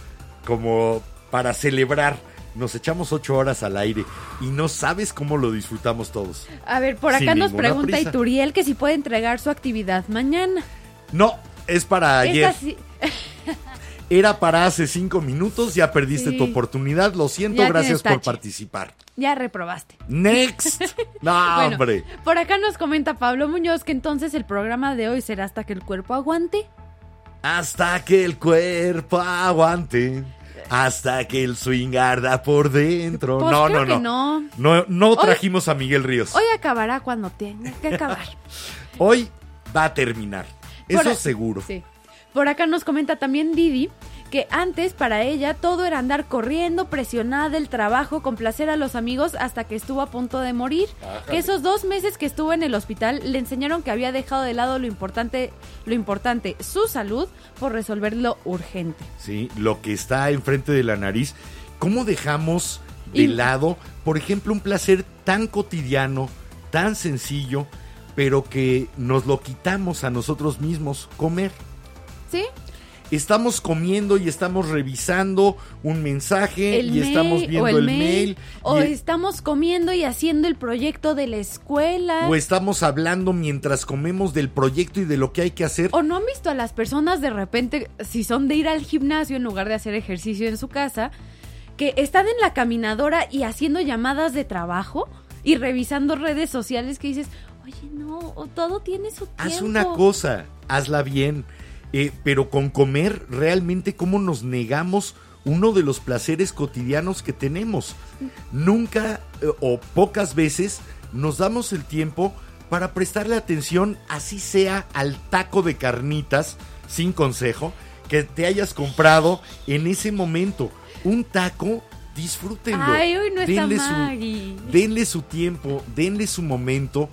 S1: como para celebrar. Nos echamos 8 horas al aire y no sabes cómo lo disfrutamos todos.
S2: A ver, por
S1: sin
S2: acá nos pregunta
S1: prisa.
S2: Ituriel que si puede entregar su actividad mañana.
S1: No, es para ayer. Era para hace 5 minutos, ya perdiste
S2: Sí.
S1: tu oportunidad. Lo siento,
S2: Ya
S1: gracias por participar.
S2: ya reprobaste.
S1: Next. No,
S2: Bueno,
S1: hombre.
S2: por acá nos comenta Pablo Muñoz que entonces el programa de hoy será hasta que el cuerpo aguante.
S1: Hasta que el cuerpo aguante. Hasta que el swing arda por dentro.
S2: Pues
S1: no, no, no,
S2: no.
S1: no. No trajimos a Miguel Ríos.
S2: Hoy acabará cuando tenga que acabar.
S1: Hoy va a terminar.
S2: Por
S1: Eso
S2: a-
S1: seguro.
S2: Sí. Por acá nos comenta también Didi que antes para ella todo era andar corriendo, presionada del trabajo, complacer a los amigos hasta que estuvo a punto de morir. Que esos dos meses que estuvo en el hospital le enseñaron que había dejado de lado lo importante, lo importante, su salud, por resolver lo urgente.
S1: Sí, lo que está enfrente de la nariz. ¿Cómo dejamos de
S2: Y-
S1: lado, por ejemplo, un placer tan cotidiano, tan sencillo, pero que nos lo quitamos a nosotros mismos, comer?
S2: ¿Sí?
S1: Estamos comiendo y estamos revisando un mensaje
S2: El
S1: y estamos viendo
S2: el,
S1: el
S2: mail,
S1: mail,
S2: o estamos comiendo y haciendo el proyecto de la escuela.
S1: o estamos hablando mientras comemos del proyecto y de lo que hay que hacer.
S2: ¿O no han visto a las personas de repente, si son de ir al gimnasio en lugar de hacer ejercicio en su casa, que están en la caminadora y haciendo llamadas de trabajo y revisando redes sociales que dices, oye, no, todo tiene su tiempo.
S1: Haz una cosa, hazla bien. Eh, pero con comer, realmente, ¿cómo nos negamos uno de los placeres cotidianos que tenemos? Nunca eh, o pocas veces nos damos el tiempo para prestarle atención, así sea al taco de carnitas, sin consejo, que te hayas comprado en ese momento. Un taco, disfrútenlo.
S2: Ay, hoy no está
S1: Denle su-
S2: Maggie.
S1: denle su tiempo, denle su momento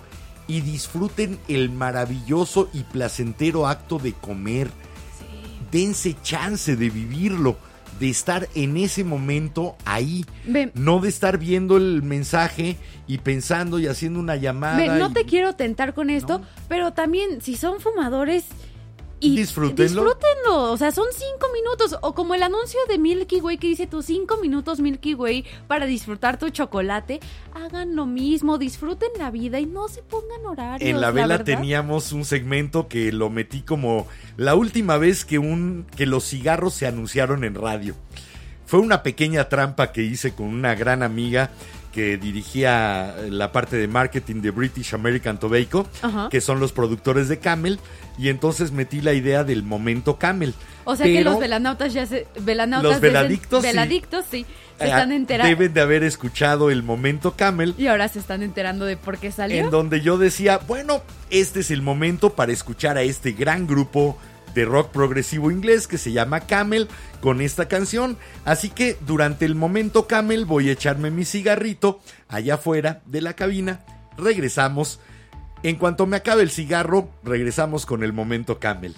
S1: y disfruten el maravilloso y placentero acto de comer. Dense chance de vivirlo, de estar en ese momento ahí,
S2: Ve,
S1: no de estar viendo el mensaje y pensando y haciendo una llamada.
S2: ve, no
S1: y-
S2: te quiero tentar con esto,
S1: No.
S2: pero también si son fumadores... Y
S1: Disfrútenlo.
S2: disfrútenlo, o sea, son cinco minutos, o como el anuncio de Milky Way que dice tus cinco minutos Milky Way para disfrutar tu chocolate, hagan lo mismo, disfruten la vida y no se pongan horarios.
S1: En la vela teníamos un segmento que lo metí como la última vez que un que los cigarros se anunciaron en radio. Fue una pequeña trampa que hice con una gran amiga que dirigía la parte de marketing de British American Tobacco,
S2: Ajá.
S1: que son los productores de Camel, y entonces metí la idea del momento Camel.
S2: O sea que los velanautas ya se. Velanautas
S1: Los veladictos, sí.
S2: Veladictos, sí. Se
S1: eh,
S2: están enterando.
S1: Deben de haber escuchado el momento Camel,
S2: Y ahora se están enterando de por qué salió.
S1: en donde yo decía, bueno, este es el momento para escuchar a este gran grupo de rock progresivo inglés que se llama Camel con esta canción. Así que durante el momento Camel voy a echarme mi cigarrito allá afuera de la cabina. Regresamos. En cuanto me acabe el cigarro, regresamos con el momento Camel.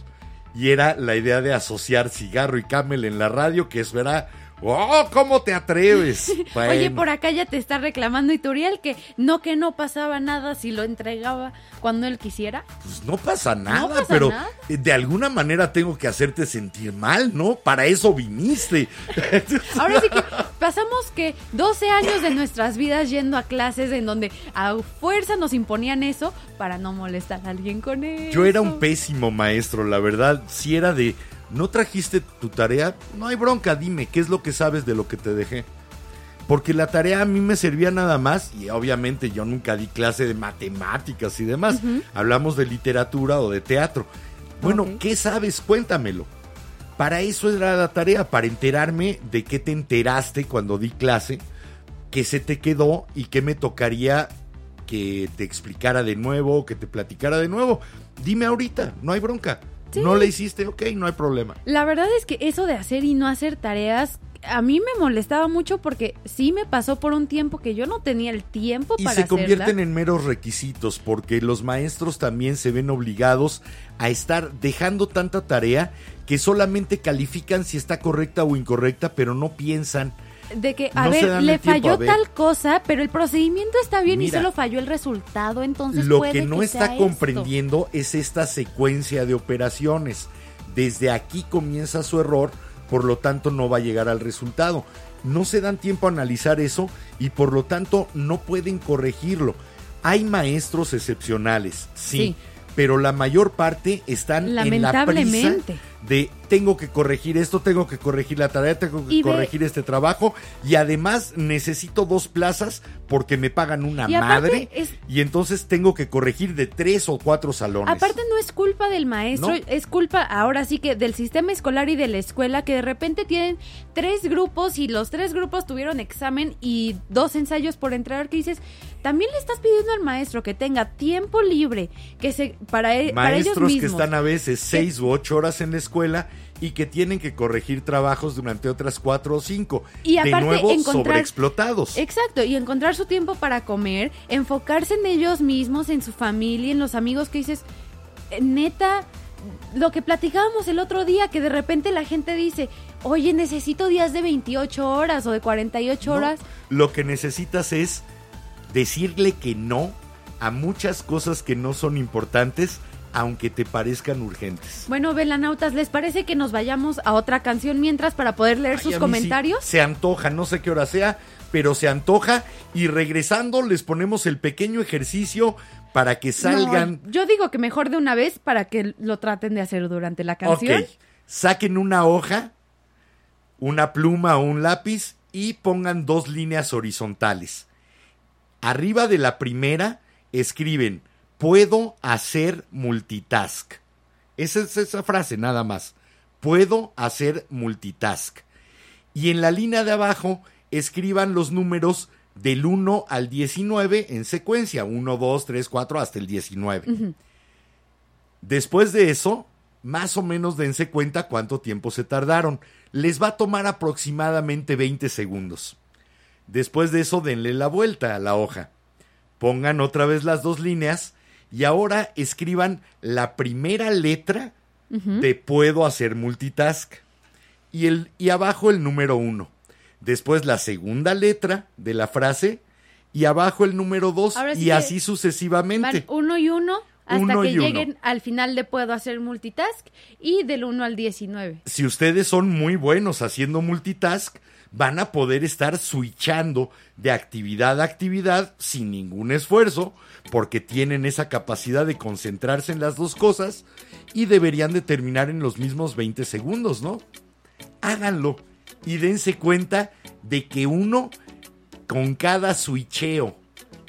S1: Y era la idea de asociar cigarro y Camel en la radio, que eso era... ¡Oh, cómo te atreves!
S2: Oye, por acá ya te está reclamando Ituriel que no que no pasaba nada si lo entregaba cuando él quisiera.
S1: Pues no pasa nada,
S2: pasa
S1: pero
S2: nada.
S1: de alguna manera tengo que hacerte sentir mal, ¿no? Para eso viniste.
S2: Ahora sí que pasamos que 12 años de nuestras vidas yendo a clases en donde a fuerza nos imponían eso para no molestar a alguien con eso.
S1: Yo era un pésimo maestro, la verdad. Si era de, ¿no trajiste tu tarea? No hay bronca, dime, ¿qué es lo que sabes de lo que te dejé? Porque la tarea a mí me servía nada más, y obviamente yo nunca di clase de matemáticas y demás. Hablamos de literatura o de teatro. Bueno. ¿qué sabes? Cuéntamelo. Para eso era la tarea, para enterarme de qué te enteraste cuando di clase, qué se te quedó y qué me tocaría que te explicara de nuevo, que te platicara de nuevo. Dime ahorita, no hay bronca.
S2: Sí.
S1: No le hiciste, ok, no hay problema.
S2: La verdad es que eso de hacer y no hacer tareas a mí me molestaba mucho porque sí me pasó por un tiempo que yo no tenía el tiempo
S1: Y
S2: para
S1: se
S2: hacerla.
S1: convierten en meros requisitos porque los maestros también se ven obligados a estar dejando tanta tarea que solamente califican si está correcta o incorrecta, pero no piensan.
S2: De que a
S1: no
S2: ver, le falló
S1: ver.
S2: tal cosa, pero el procedimiento está bien y solo falló el resultado, entonces
S1: Lo
S2: puede
S1: que no está comprendiendo es esta secuencia de operaciones. Desde aquí comienza su error, por lo tanto no va a llegar al resultado. No se dan tiempo a analizar eso y por lo tanto no pueden corregirlo. Hay maestros excepcionales, sí,
S2: Sí.
S1: pero la mayor parte están en la prisa
S2: Lamentablemente.
S1: De tengo que corregir esto, tengo que corregir la tarea, tengo que corregir este trabajo y además necesito dos plazas porque me pagan una
S2: Y
S1: madre
S2: es-
S1: y entonces tengo que corregir de tres o cuatro salones.
S2: Aparte no es culpa del maestro,
S1: No.
S2: es culpa ahora sí que del sistema escolar y de la escuela que de repente tienen tres grupos y los tres grupos tuvieron examen y dos ensayos por entregar que dices, también le estás pidiendo al maestro que tenga tiempo libre, que se para, e- para ellos
S1: Maestros que
S2: mismos.
S1: están a veces seis u ocho horas en la escuela y que tienen que corregir trabajos durante otras cuatro o cinco.
S2: Y
S1: de
S2: aparte,
S1: nuevo,
S2: encontrar-
S1: sobreexplotados.
S2: Exacto, y encontrar su tiempo para comer, enfocarse en ellos mismos, en su familia, en los amigos que dices, eh, neta, lo que platicábamos el otro día, que de repente la gente dice, oye, necesito días de 28 horas o de 48
S1: ¿no?
S2: horas.
S1: Lo que necesitas es decirle que no a muchas cosas que no son importantes, aunque te parezcan urgentes.
S2: Bueno, velanautas, ¿les parece que nos vayamos a otra canción mientras para poder leer
S1: Ay,
S2: sus comentarios?
S1: sí se antoja, no sé qué hora sea, pero se antoja. Y regresando, les ponemos el pequeño ejercicio para que salgan.
S2: No, yo digo que mejor de una vez para que lo traten de hacer durante la canción.
S1: Ok, saquen una hoja, una pluma o un lápiz y pongan dos líneas horizontales. Arriba de la primera escriben, puedo hacer multitask. Esa es esa frase nada más. Puedo hacer multitask. Y en la línea de abajo escriban los números del 1 al 19 en secuencia. 1, 2, 3, 4 hasta el 19. Después de eso, más o menos dense cuenta cuánto tiempo se tardaron. Les va a tomar aproximadamente 20 segundos. Después de eso, denle la vuelta a la hoja. Pongan otra vez las dos líneas y ahora escriban la primera letra de puedo hacer multitask y, el, y abajo el número uno. Después la segunda letra de la frase y abajo el número dos
S2: Ahora
S1: y así sucesivamente.
S2: Van uno y uno hasta
S1: Uno
S2: que
S1: uno.
S2: lleguen al final de puedo hacer multitask y del 1 al 19.
S1: si ustedes son muy buenos haciendo multitask, van a poder estar switchando de actividad a actividad sin ningún esfuerzo, porque tienen esa capacidad de concentrarse en las dos cosas y deberían de terminar en los mismos 20 segundos, ¿no? Háganlo y dense cuenta de que uno, con cada switcheo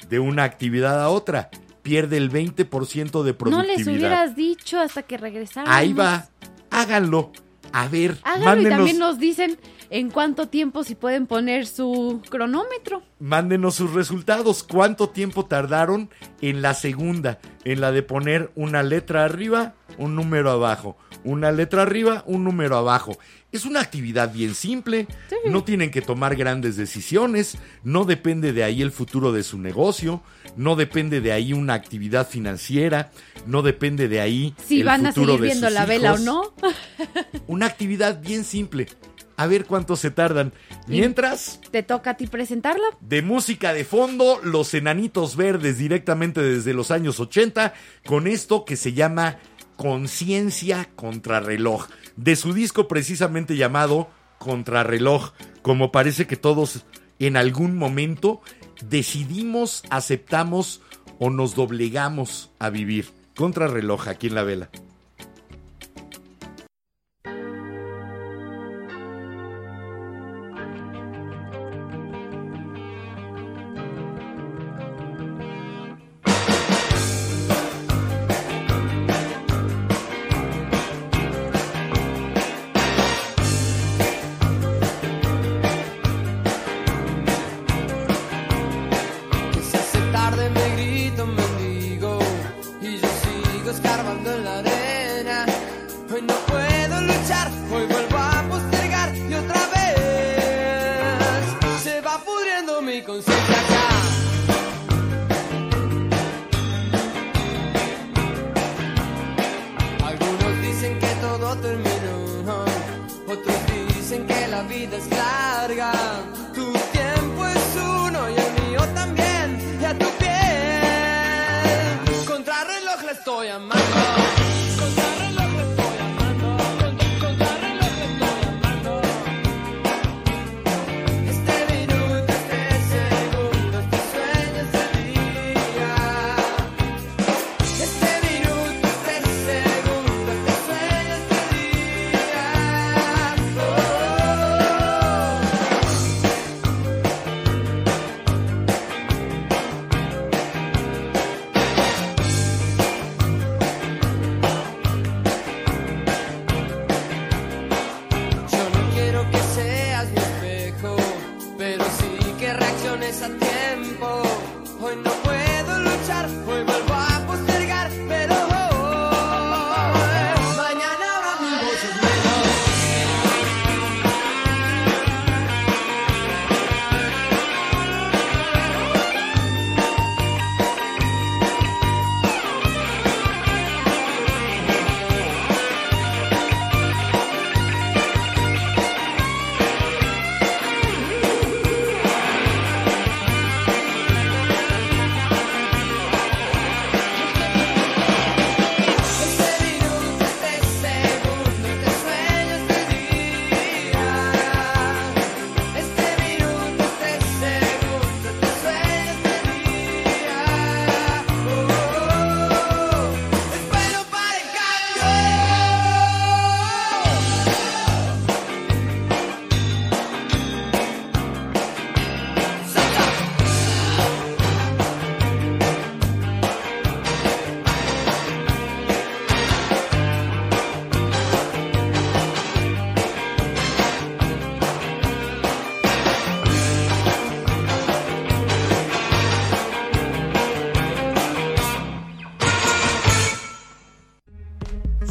S1: de una actividad a otra, pierde el 20% de
S2: No
S1: productividad.
S2: les hubieras dicho hasta que regresaran.
S1: Ahí va, háganlo. A ver,
S2: Háganlo y también nos dicen en cuánto tiempo si pueden poner su cronómetro.
S1: mándenos sus resultados. ¿Cuánto tiempo tardaron en la segunda? En la de poner una letra arriba, un número abajo. Una letra arriba, un número abajo. Es una actividad bien simple.
S2: Sí.
S1: No tienen que tomar grandes decisiones. No depende de ahí el futuro de su negocio. No depende de ahí una actividad financiera. No depende de ahí
S2: Si
S1: el
S2: van a seguir
S1: de
S2: viendo
S1: sus
S2: la vela o no.
S1: Una actividad bien simple. A ver cuánto se tardan. Mientras,
S2: Te toca a ti presentarla.
S1: de música de fondo, los enanitos verdes directamente desde los años 80, con esto que se llama Conciencia Contrarreloj, de su disco precisamente llamado Contrarreloj, como parece que todos en algún momento decidimos, aceptamos o nos doblegamos a vivir. Contrarreloj aquí en la vela.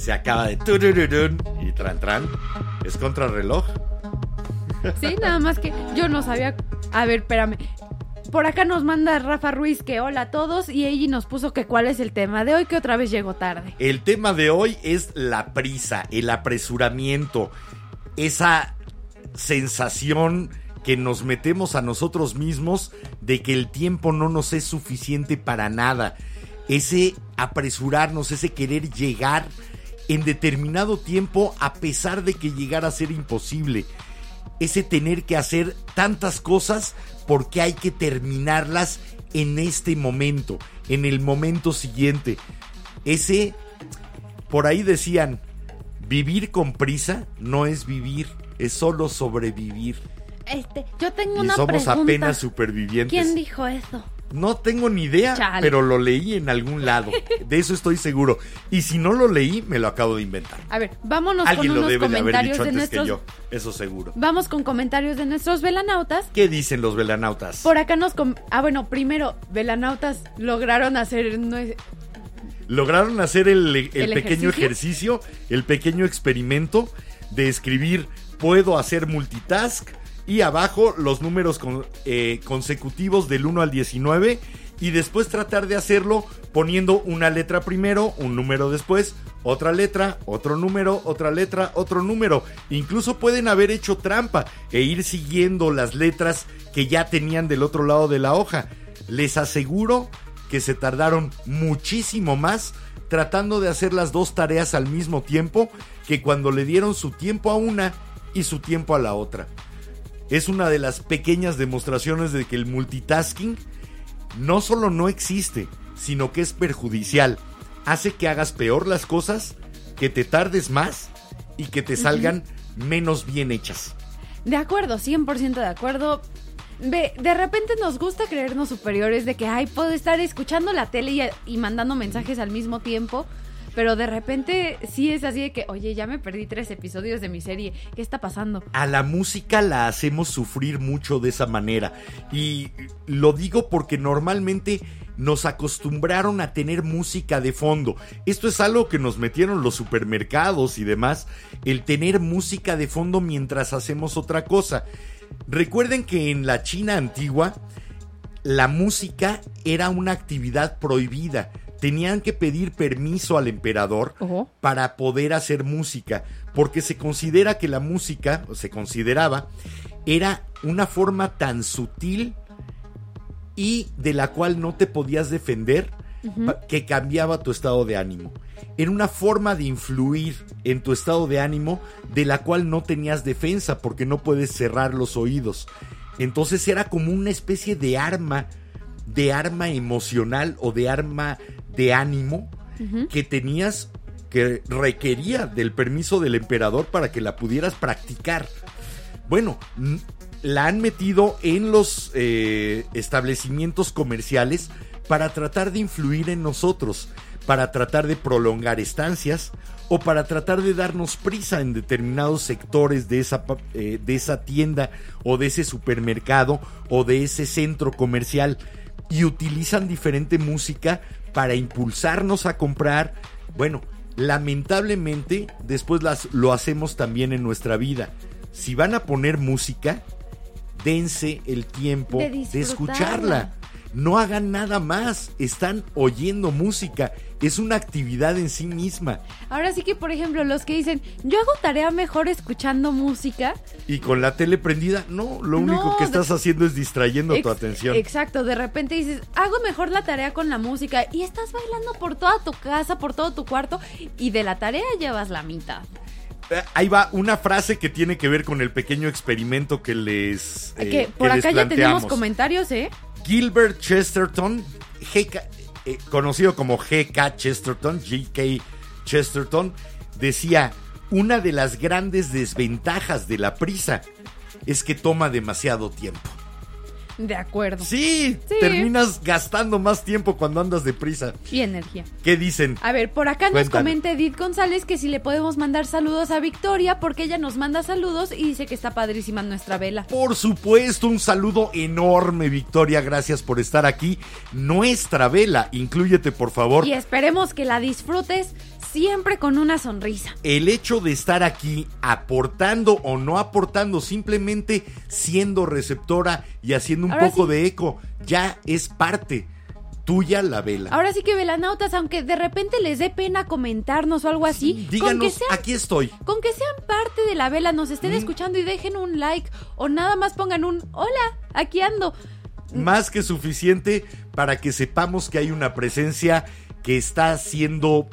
S4: Se
S1: acaba de y tran tran. Es contrarreloj.
S2: Sí, nada más que yo no sabía. A ver, espérame. Por acá nos manda Rafa Ruiz que hola a todos y ella nos puso que cuál es el tema de hoy que otra vez llegó tarde.
S1: El tema de hoy es la prisa, el apresuramiento, esa sensación que nos metemos a nosotros mismos de que el tiempo no nos es suficiente para nada. Ese apresurarnos, ese querer llegar en determinado tiempo a pesar de que llegara a ser imposible. Ese tener que hacer tantas cosas porque hay que terminarlas en este momento, en el momento siguiente. Ese, por ahí decían, vivir con prisa no es vivir, es solo sobrevivir.
S2: Este, yo tengo
S1: Y
S2: una
S1: somos
S2: pregunta.
S1: apenas supervivientes.
S2: ¿Quién dijo eso?
S1: No tengo ni idea,
S2: Chale.
S1: pero lo leí en algún lado. De eso estoy seguro. Y si no lo leí, me lo acabo de inventar.
S2: A ver, vámonos
S1: Alguien
S2: con
S1: lo
S2: unos
S1: debe de haber
S2: comentarios
S1: dicho
S2: de
S1: antes que
S2: nuestros.
S1: yo. Eso seguro.
S2: Vamos con comentarios de nuestros velanautas.
S1: ¿Qué dicen los velanautas?
S2: Por acá nos... com- Ah, bueno, primero, velanautas lograron hacer...
S1: lograron hacer el, el
S2: ¿El
S1: pequeño
S2: ejercicio?
S1: ejercicio, el pequeño experimento de escribir puedo hacer multitask y abajo los números eh, consecutivos del 1 al 19 y después tratar de hacerlo poniendo una letra primero, un número después, otra letra, otro número, otra letra, otro número. Incluso pueden haber hecho trampa e ir siguiendo las letras que ya tenían del otro lado de la hoja. Les aseguro que se tardaron muchísimo más tratando de hacer las dos tareas al mismo tiempo que cuando le dieron su tiempo a una y su tiempo a la otra. Es una de las pequeñas demostraciones de que el multitasking no solo no existe, sino que es perjudicial. Hace que hagas peor las cosas, que te tardes más y que te salgan menos bien hechas.
S2: De acuerdo, 100% de acuerdo. Ve, de repente nos gusta creernos superiores de que, ay, puedo estar escuchando la tele y, y mandando mensajes al mismo tiempo. Pero de repente sí es así de que, oye, ya me perdí tres episodios de mi serie. ¿Qué está pasando?
S1: a la música la hacemos sufrir mucho de esa manera. Y lo digo porque normalmente nos acostumbraron a tener música de fondo. Esto es algo que nos metieron los supermercados y demás, el tener música de fondo mientras hacemos otra cosa. Recuerden que en la China antigua la música era una actividad prohibida. Tenían que pedir permiso al emperador para poder hacer música, porque se considera que la música, o se consideraba, era una forma tan sutil y de la cual no te podías defender que cambiaba tu estado de ánimo. Era una forma de influir en tu estado de ánimo de la cual no tenías defensa porque no puedes cerrar los oídos. Entonces era como una especie de arma, de arma emocional o de arma de ánimo que tenías que requería del permiso del emperador para que la pudieras practicar. Bueno, la han metido en los eh, establecimientos comerciales para tratar de influir en nosotros, para tratar de prolongar estancias o para tratar de darnos prisa en determinados sectores de esa, eh, de esa tienda o de ese supermercado o de ese centro comercial y utilizan diferente música para impulsarnos a comprar. Bueno, lamentablemente después las, lo hacemos también en nuestra vida. Si van a poner música, dense el tiempo
S2: De
S1: de, escucharla. No hagan nada más, están oyendo música. Es una actividad en sí misma.
S2: Ahora sí que, por ejemplo, los que dicen, yo hago tarea mejor escuchando música.
S1: Y con la tele prendida, no, lo
S2: No,
S1: único que
S2: de-
S1: estás haciendo es distrayendo tu atención.
S2: Exacto, de repente dices, hago mejor la tarea con la música y estás bailando por toda tu casa, por todo tu cuarto y de la tarea llevas la mitad.
S1: Eh, Ahí va una frase que tiene que ver con el pequeño experimento que les. eh,
S2: que por acá ya tenemos comentarios, ¿eh?
S1: Gilbert Chesterton, eh, conocido como GK Chesterton, GK Chesterton, decía, una de las grandes desventajas de la prisa es que toma demasiado tiempo.
S2: De acuerdo.
S1: Sí,
S2: Sí.
S1: terminas gastando más tiempo cuando andas deprisa.
S2: Y energía.
S1: ¿Qué dicen?
S2: A ver, por acá nos comenta Edith González que si le podemos mandar saludos a Victoria porque ella nos manda saludos y dice que está padrísima nuestra vela.
S1: Por supuesto, un saludo enorme, Victoria. Gracias por estar aquí. Nuestra vela, inclúyete, por favor.
S2: Y esperemos que la disfrutes siempre con una sonrisa.
S1: El hecho de estar aquí aportando o no aportando, simplemente siendo receptora y haciendo un
S2: Ahora
S1: poco
S2: sí.
S1: de eco, ya es parte tuya la vela.
S2: Ahora sí que velanautas, aunque de repente les dé pena comentarnos o algo así, con que
S1: Díganos,
S2: sean
S1: aquí estoy.
S2: Con que sean parte de la vela, nos estén escuchando y dejen un like o nada más pongan un hola, aquí ando.
S1: Más que suficiente para que sepamos que hay una presencia que está siendo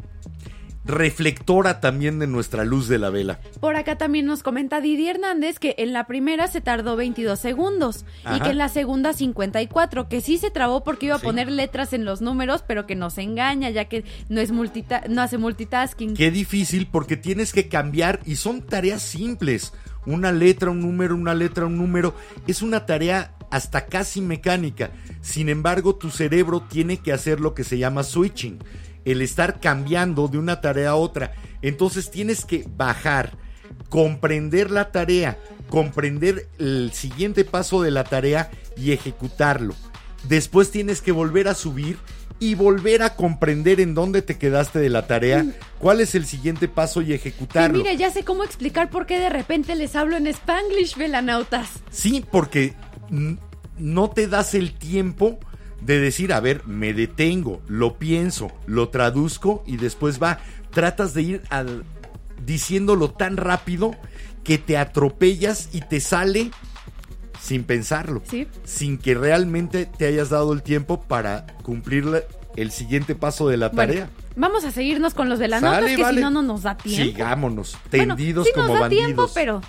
S1: reflectora también de nuestra luz de la vela.
S2: Por acá también nos comenta Didi Hernández que en la primera se tardó 22 segundos y que en la segunda 54, que sí se trabó porque iba a
S1: Sí.
S2: poner letras en los números, pero que nos engaña ya que no es multita no hace multitasking.
S1: Qué difícil porque tienes que cambiar y son tareas simples. Una letra, un número, una letra, un número. Es una tarea hasta casi mecánica. Sin embargo, tu cerebro tiene que hacer lo que se llama switching. El estar cambiando de una tarea a otra. Entonces tienes que bajar, comprender la tarea, comprender el siguiente paso de la tarea y ejecutarlo. Después tienes que volver a subir y volver a comprender en dónde te quedaste de la tarea, cuál es el siguiente paso y
S2: Y
S1: ejecutarlo.
S2: mire, ya sé cómo explicar por qué de repente les hablo en Spanglish, velanautas.
S1: Sí, porque mm, no te das el tiempo de decir, a ver, me detengo, lo pienso, lo traduzco y después va. Tratas de ir al- diciéndolo tan rápido que te atropellas y te sale sin pensarlo.
S2: Sí.
S1: Sin que realmente te hayas dado el tiempo para cumplir la- el siguiente paso de la
S2: Bueno,
S1: tarea.
S2: vamos a seguirnos con los velanautas
S1: Sale,
S2: que
S1: vale.
S2: si no no nos da tiempo.
S1: Sigámonos,
S2: Bueno,
S1: tendidos
S2: sí
S1: como
S2: nos da
S1: bandidos.
S2: tiempo, pero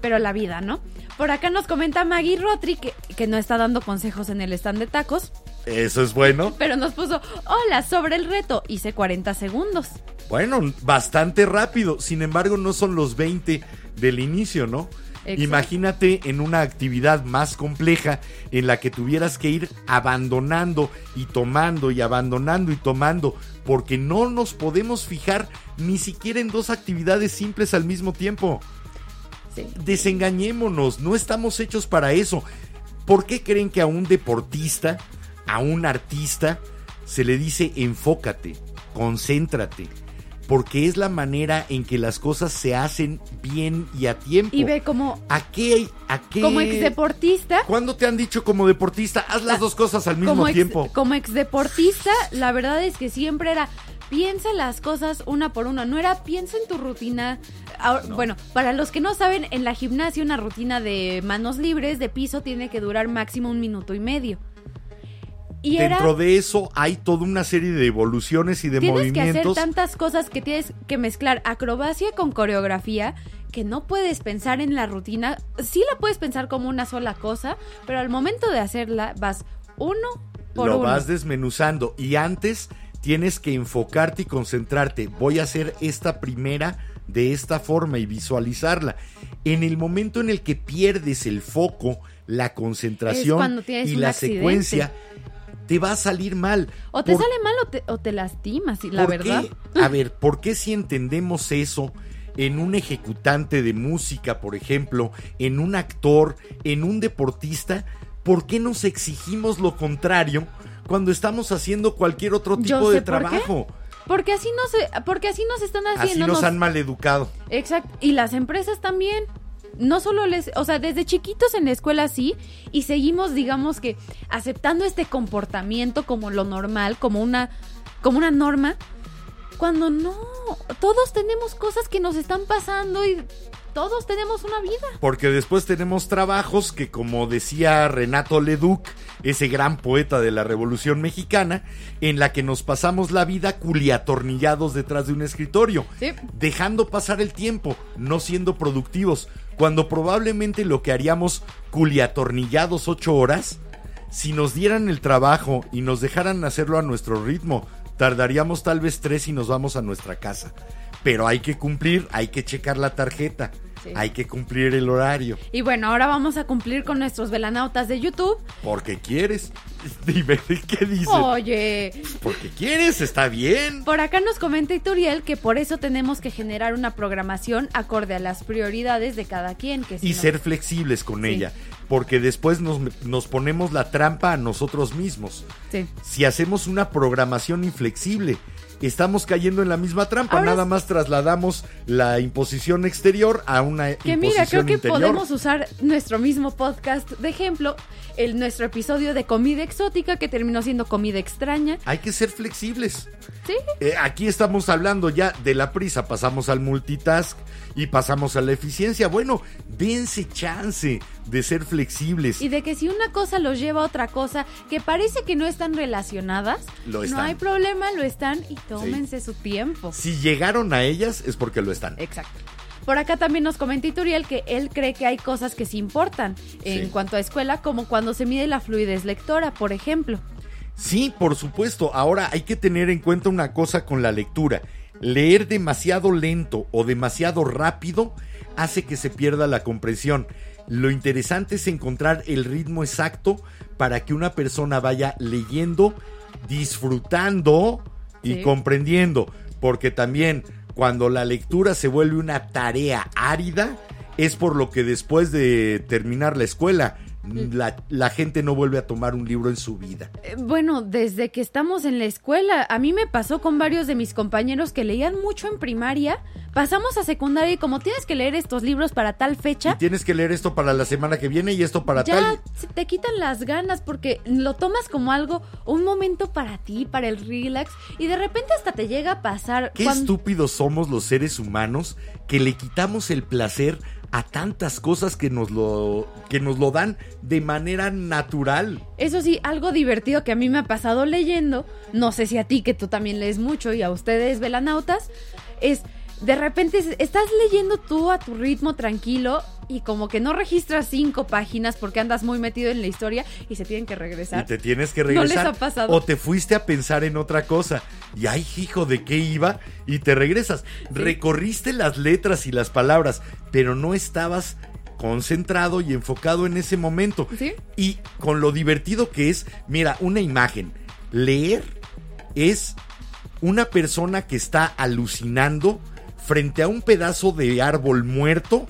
S2: pero la vida, ¿no? Por acá nos comenta Maggie Rotri que, que no está dando consejos en el stand de tacos,
S1: Eso es bueno.
S2: pero nos puso, hola, sobre el reto, hice 40 segundos.
S1: Bueno, bastante rápido. Sin embargo, no son los 20 del inicio, ¿no?
S2: Exacto.
S1: Imagínate en una actividad más compleja en la que tuvieras que ir abandonando y tomando y abandonando y tomando, porque no nos podemos fijar ni siquiera en dos actividades simples al mismo tiempo.
S2: Sí.
S1: Desengañémonos, no estamos hechos para eso. ¿Por qué creen que a un deportista, a un artista, se le dice enfócate, concéntrate? Porque es la manera en que las cosas se hacen bien y a tiempo.
S2: Y ve como,
S1: ¿A qué? ¿A qué?
S2: como ex deportista,
S1: ¿Cuándo te han dicho como deportista? Haz las dos cosas al mismo
S2: como ex,
S1: tiempo.
S2: como ex deportista, la verdad es que siempre era piensa las cosas una por una, no era piensa en tu rutina. Ahora, Bueno, para los que no saben, en la gimnasia una rutina de manos libres de piso tiene que durar máximo un minuto y medio. Y era
S1: Dentro de eso hay toda una serie de evoluciones y de
S2: tienes que hacer
S1: movimientos.
S2: tantas cosas que tienes que mezclar acrobacia con coreografía que no puedes pensar en la rutina. Sí la puedes pensar como una sola cosa, pero al momento de hacerla vas uno por
S1: lo
S2: uno.
S1: vas desmenuzando y antes tienes que enfocarte y concentrarte. Voy a hacer esta primera de esta forma y visualizarla. En el momento en el que pierdes el foco, la concentración y la
S2: accidente.
S1: secuencia, te va a salir mal.
S2: O te
S1: ¿Por-
S2: sale mal o te, o te lastimas, la verdad.
S1: qué? A ver, ¿por qué si entendemos eso en un ejecutante de música, por ejemplo, en un actor, en un deportista, ¿por qué nos exigimos lo contrario cuando estamos haciendo cualquier otro tipo de
S2: por
S1: trabajo?
S2: Porque así no se, porque así nos están
S1: Así
S2: haciendo.
S1: nos
S2: nos-
S1: han maleducado.
S2: Exacto. Y las empresas también. No solo les, o sea, desde chiquitos en la escuela sí, y seguimos, digamos que, aceptando este comportamiento como lo normal, como una, como una norma, cuando no, todos tenemos cosas que nos están pasando y todos tenemos una vida.
S1: Porque después tenemos trabajos que, como decía Renato Leduc, ese gran poeta de la Revolución Mexicana, en la que nos pasamos la vida culiatornillados detrás de un escritorio,
S2: Sí.
S1: dejando pasar el tiempo, no siendo productivos, cuando probablemente lo que haríamos culiatornillados ocho horas, si nos dieran el trabajo y nos dejaran hacerlo a nuestro ritmo, tardaríamos tal vez tres y nos vamos a nuestra casa. Pero hay que cumplir, hay que checar la tarjeta,
S2: Sí.
S1: hay que cumplir el horario.
S2: Y bueno, ahora vamos a cumplir con nuestros velanautas de YouTube.
S1: Porque quieres. Dime, ¿qué dice?
S2: Oye,
S1: Porque quieres, está bien.
S2: Por acá nos comenta Ituriel que por eso tenemos que generar una programación acorde a las prioridades de cada quien. Que si
S1: Y
S2: no-
S1: ser flexibles con
S2: Sí.
S1: ella. Porque después nos, nos ponemos la trampa a nosotros mismos.
S2: Sí.
S1: Si hacemos una programación inflexible, estamos cayendo en la misma trampa.
S2: Ahora
S1: Nada
S2: es-
S1: más trasladamos la imposición exterior a una
S2: Que
S1: imposición
S2: mira, creo que
S1: interior.
S2: podemos usar nuestro mismo podcast de ejemplo, el, nuestro episodio de comida exótica que terminó siendo comida extraña.
S1: Hay que ser flexibles.
S2: Sí,
S1: Eh, aquí estamos hablando ya de la prisa, pasamos al multitask y pasamos a la eficiencia. Bueno, dense chance de ser flexibles.
S2: y de que si una cosa los lleva a otra cosa que parece que no están relacionadas,
S1: Lo
S2: no hay problema, lo están y tómense su tiempo.
S1: Si llegaron a ellas es porque lo están.
S2: Exacto. Por acá también nos comenta Ituriel que él cree que hay cosas que sí importan en
S1: Sí.
S2: cuanto a escuela, como cuando se mide la fluidez lectora, por ejemplo.
S1: Sí, por supuesto. Ahora hay que tener en cuenta una cosa con la lectura. Leer demasiado lento o demasiado rápido hace que se pierda la comprensión. Lo interesante es encontrar el ritmo exacto para que una persona vaya leyendo, disfrutando y
S2: Sí.
S1: comprendiendo. Porque también cuando la lectura se vuelve una tarea árida, es por lo que después de terminar la escuela, la, la gente no vuelve a tomar un libro en su vida.
S2: Eh, Bueno, desde que estamos en la escuela, a mí me pasó con varios de mis compañeros que leían mucho en primaria, pasamos a secundaria y como tienes que leer estos libros para tal
S1: Y
S2: fecha,
S1: tienes que leer esto para la semana que viene y esto para
S2: ya
S1: tal.
S2: se te quitan las ganas porque lo tomas como algo, un momento para ti, para el relax y de repente hasta te llega a pasar.
S1: Qué
S2: cuando-
S1: estúpidos somos los seres humanos que le quitamos el placer a tantas cosas que nos lo que nos lo dan de manera natural.
S2: Eso sí, algo divertido que a mí me ha pasado leyendo, no sé si a ti que tú también lees mucho y a ustedes velanautas, es de repente es- estás leyendo tú a tu ritmo tranquilo y como que no registras cinco páginas porque andas muy metido en la historia y se tienen que regresar.
S1: Y te tienes que
S2: ¿No les
S1: regresar.
S2: ha pasado?
S1: O te fuiste a pensar en otra cosa. Y ay, hijo, ¿de qué iba? Y te regresas. Recorriste las letras y las palabras, pero no estabas concentrado y enfocado en ese momento.
S2: ¿Sí?
S1: Y con lo divertido que es, mira, una imagen. Leer es una persona que está alucinando frente a un pedazo de árbol muerto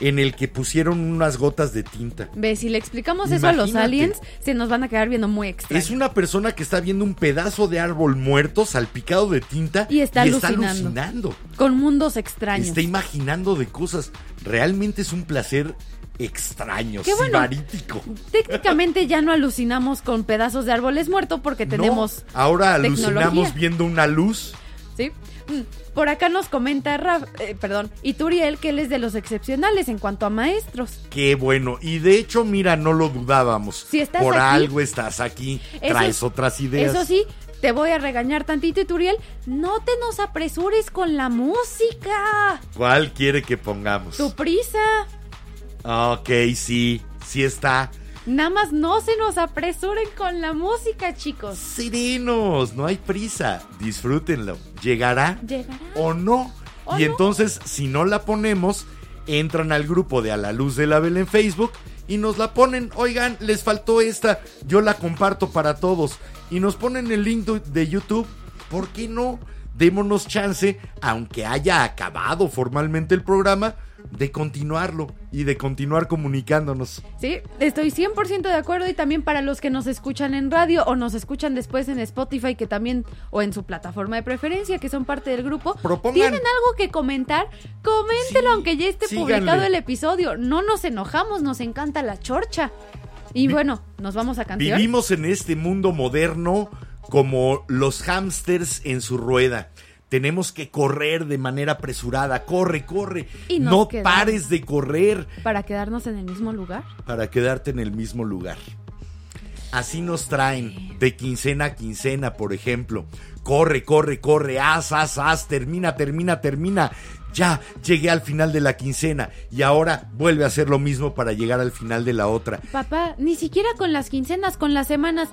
S1: en el que pusieron unas gotas de tinta.
S2: Ve, si le explicamos eso a los aliens, se nos van a quedar viendo muy extraños.
S1: Es una persona que está viendo un pedazo de árbol muerto salpicado de tinta
S2: Y está alucinando.
S1: alucinando.
S2: Con mundos extraños.
S1: Está imaginando de cosas. Realmente es un placer extraño,
S2: Qué bueno. Técnicamente ya no alucinamos con pedazos de árboles muertos porque
S1: No,
S2: tenemos
S1: ahora alucinamos
S2: tecnología.
S1: viendo una luz.
S2: ¿Sí? Por acá nos comenta Raf, eh, perdón, Ituriel que él es de los excepcionales en cuanto a maestros.
S1: Qué bueno. Y de hecho, mira, no lo dudábamos.
S2: Si estás
S1: Por
S2: aquí-
S1: algo estás aquí.
S2: Eso-
S1: traes otras ideas.
S2: Eso sí, te voy a regañar tantito, Ituriel. No te nos apresures con la música.
S1: ¿Cuál quiere que pongamos?
S2: Tu prisa.
S1: Ok, sí. Sí está.
S2: Nada más no se nos apresuren con la música, chicos.
S1: Serenos, no hay prisa. Disfrútenlo. ¿Llegará?
S2: Llegará.
S1: o no.
S2: O
S1: y
S2: no.
S1: entonces, si no la ponemos, entran al grupo de A la Luz de la Vela en Facebook y nos la ponen. Oigan, les faltó esta, yo la comparto para todos. Y nos ponen el link de- de YouTube. ¿Por qué no? Démonos chance, aunque haya acabado formalmente el programa, de continuarlo y de continuar comunicándonos.
S2: Sí, estoy 100% de acuerdo y también para los que nos escuchan en radio o nos escuchan después en Spotify que también o en su plataforma de preferencia que son parte del grupo,
S1: Propongan.
S2: ¿tienen algo que comentar? Coméntelo
S1: Sí,
S2: aunque ya esté
S1: síganle.
S2: publicado el episodio. No nos enojamos, nos encanta la chorcha. Y bueno, nos vamos a canción.
S1: Vivimos en este mundo moderno como los hámsters en su rueda. Tenemos que correr de manera apresurada. Corre, corre.
S2: Y
S1: no pares de correr
S2: Para quedarnos en el mismo lugar.
S1: para quedarte en el mismo lugar. Así nos traen de quincena a quincena, por ejemplo. Corre, corre, corre, haz, haz, haz, termina, termina, termina. Ya llegué al final de la quincena y ahora vuelve a hacer lo mismo para llegar al final de la otra.
S2: Papá, ni siquiera con las quincenas, con las semanas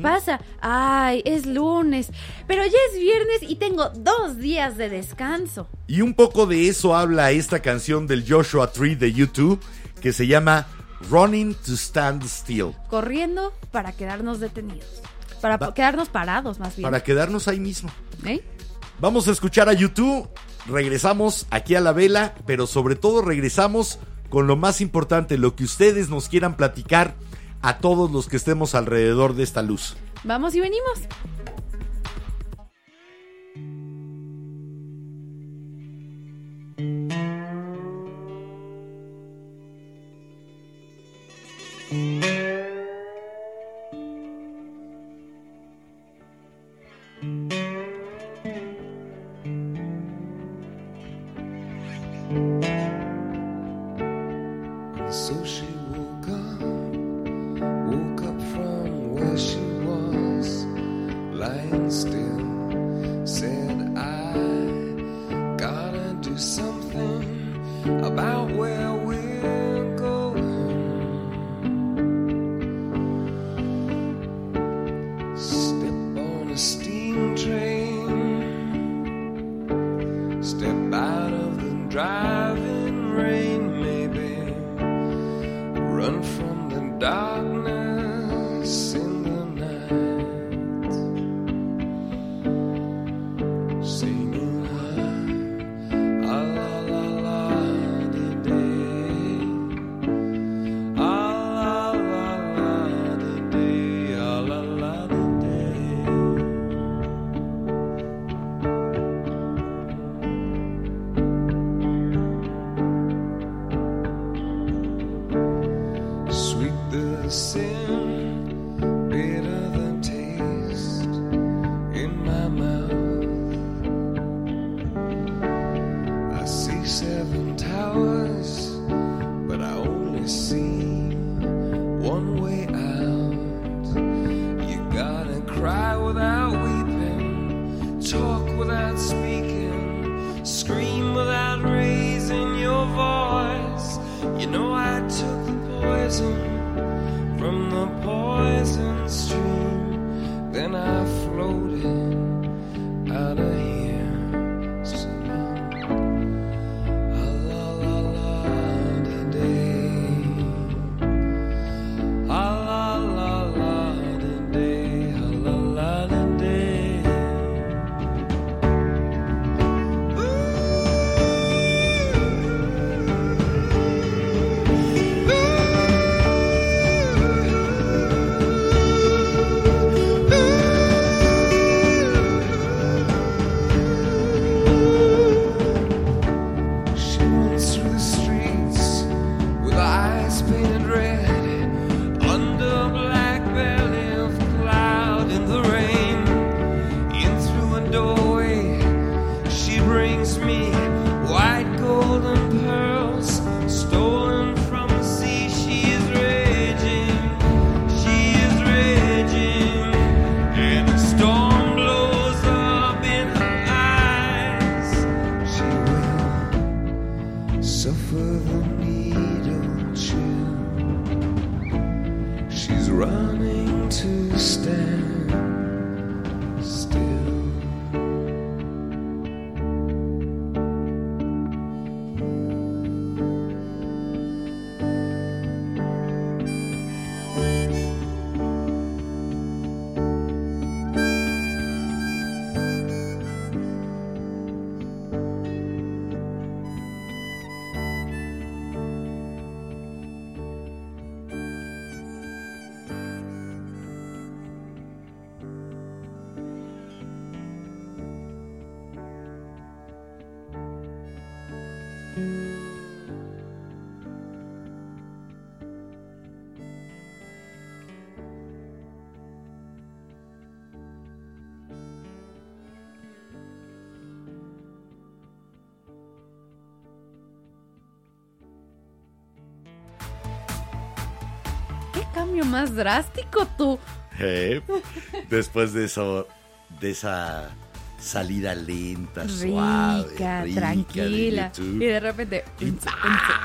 S2: pasa. Ay, es lunes, pero ya es viernes y tengo dos días de descanso.
S1: Y un poco de eso habla esta canción del Joshua Tree de YouTube que se llama Running to Stand Still.
S2: Corriendo para quedarnos detenidos. Para quedarnos parados, más bien.
S1: Para quedarnos ahí mismo.
S2: ¿Eh?
S1: Vamos a escuchar a YouTube regresamos aquí a la vela, pero sobre todo regresamos con lo más importante, lo que ustedes nos quieran platicar a todos los que estemos alrededor de esta luz.
S2: Vamos y venimos.
S5: Driving rain, maybe. Run from the darkness
S2: cambio más drástico tú?
S1: Eh, Después de eso, de esa salida lenta, suave,
S2: Rica,
S1: de
S2: tranquila. Y de repente.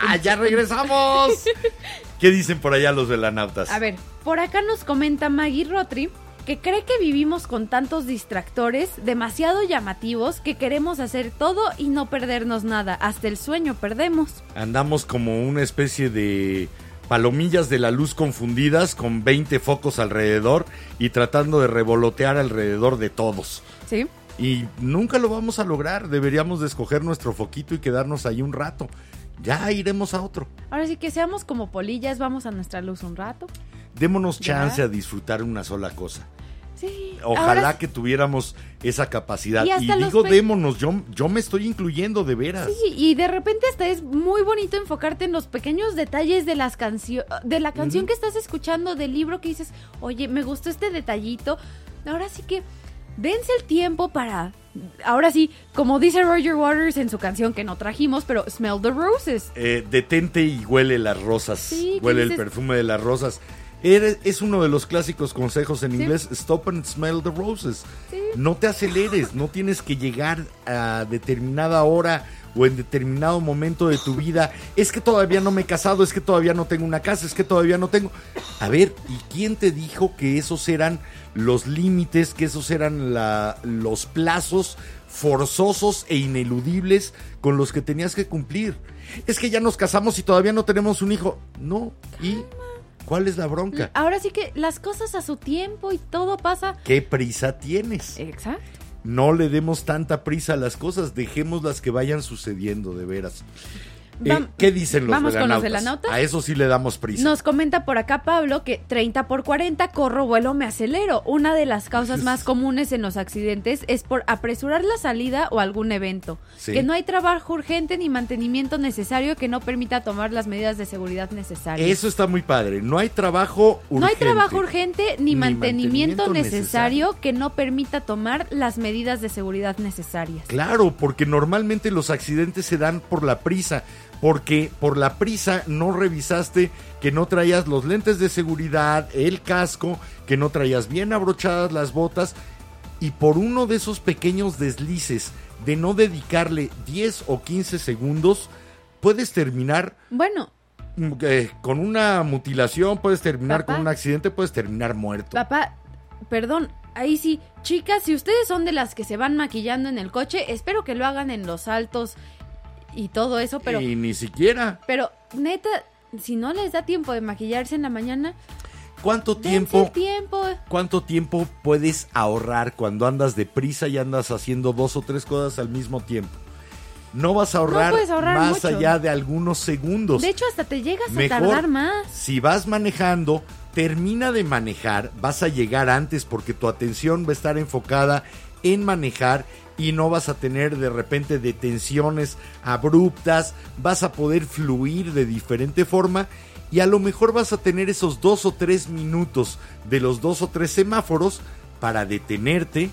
S1: ¡Ah, ya regresamos! ¿Qué dicen por allá los velanautas?
S2: A ver, por acá nos comenta Maggie Rotri que cree que vivimos con tantos distractores demasiado llamativos que queremos hacer todo y no perdernos nada. Hasta el sueño perdemos.
S1: Andamos como una especie de palomillas de la luz confundidas con 20 focos alrededor y tratando de revolotear alrededor de todos.
S2: ¿Sí?
S1: Y nunca lo vamos a lograr. Deberíamos de escoger nuestro foquito y quedarnos ahí un rato. Ya iremos a otro.
S2: Ahora sí que seamos como polillas, vamos a nuestra luz un rato.
S1: Démonos
S2: Ya.
S1: chance a disfrutar una sola cosa.
S2: Sí.
S1: Ojalá
S2: ahora
S1: que tuviéramos esa capacidad.
S2: Y
S1: Y, digo
S2: pe-
S1: démonos, yo, yo me estoy incluyendo de veras.
S2: Sí, y de repente hasta es muy bonito enfocarte en los pequeños detalles de las cancio de la canción que estás escuchando, del libro que dices, oye, me gustó este detallito. Ahora sí que dense el tiempo para... Ahora sí, como dice Roger Waters en su canción que no trajimos, pero Smell the Roses.
S1: Eh, detente y huele las rosas.
S2: Sí, ¿qué
S1: huele el perfume de las rosas. Es uno de los clásicos consejos en
S2: Sí.
S1: inglés. Stop and smell the roses. No te aceleres, no tienes que llegar a determinada hora o en determinado momento de tu vida. Es que todavía no me he casado, es que todavía no tengo una casa, es que todavía no tengo... A ver, ¿y quién te dijo que esos eran los límites, que esos eran la- los plazos forzosos e ineludibles con los que tenías que cumplir? Es que ya nos casamos y todavía no tenemos un hijo. No, ¿y cuál es la bronca?
S2: Ahora sí que las cosas a su tiempo y todo pasa...
S1: ¿Qué prisa tienes?
S2: Exacto.
S1: No le demos tanta prisa a las cosas, dejemos las que vayan sucediendo, de veras. Eh, ¿Qué dicen los
S2: ¿Vamos con los
S1: velanautas? A eso sí le damos prisa.
S2: Nos comenta por acá Pablo que 30 por 40 corro, vuelo, me acelero. Una de las causas más comunes en los accidentes es por apresurar la salida o algún evento.
S1: Sí.
S2: Que no hay trabajo urgente ni mantenimiento necesario que no permita tomar las medidas de seguridad necesarias.
S1: Eso está muy padre. No hay trabajo urgente.
S2: No hay trabajo urgente ni,
S1: Ni
S2: mantenimiento,
S1: mantenimiento
S2: necesario que no permita tomar las medidas de seguridad necesarias.
S1: Claro, porque normalmente los accidentes se dan por la prisa. Porque por la prisa no revisaste que no traías los lentes de seguridad, el casco, que no traías bien abrochadas las botas. Y por uno de esos pequeños deslices de no dedicarle 10 o 15 segundos, puedes terminar
S2: Bueno,
S1: mm, eh, con una mutilación, puedes terminar
S2: Papá.
S1: con un accidente, puedes terminar muerto.
S2: Papá, perdón, ahí sí, chicas, si ustedes son de las que se van maquillando en el coche, espero que lo hagan en los altos y todo eso, pero,
S1: y ni siquiera.
S2: pero neta, si no les da tiempo de maquillarse en la mañana,
S1: ¿Cuánto tiempo?
S2: tiempo.
S1: ¿Cuánto tiempo puedes ahorrar cuando andas deprisa y andas haciendo dos o tres cosas al mismo tiempo? No vas a ahorrar, más
S2: mucho.
S1: allá de algunos segundos.
S2: De hecho, hasta te llegas a tardar más.
S1: Si vas manejando, termina de manejar, vas a llegar antes porque tu atención va a estar enfocada en manejar y no vas a tener de repente detenciones abruptas, vas a poder fluir de diferente forma y a lo mejor vas a tener esos dos o tres minutos de los dos o tres semáforos para detenerte,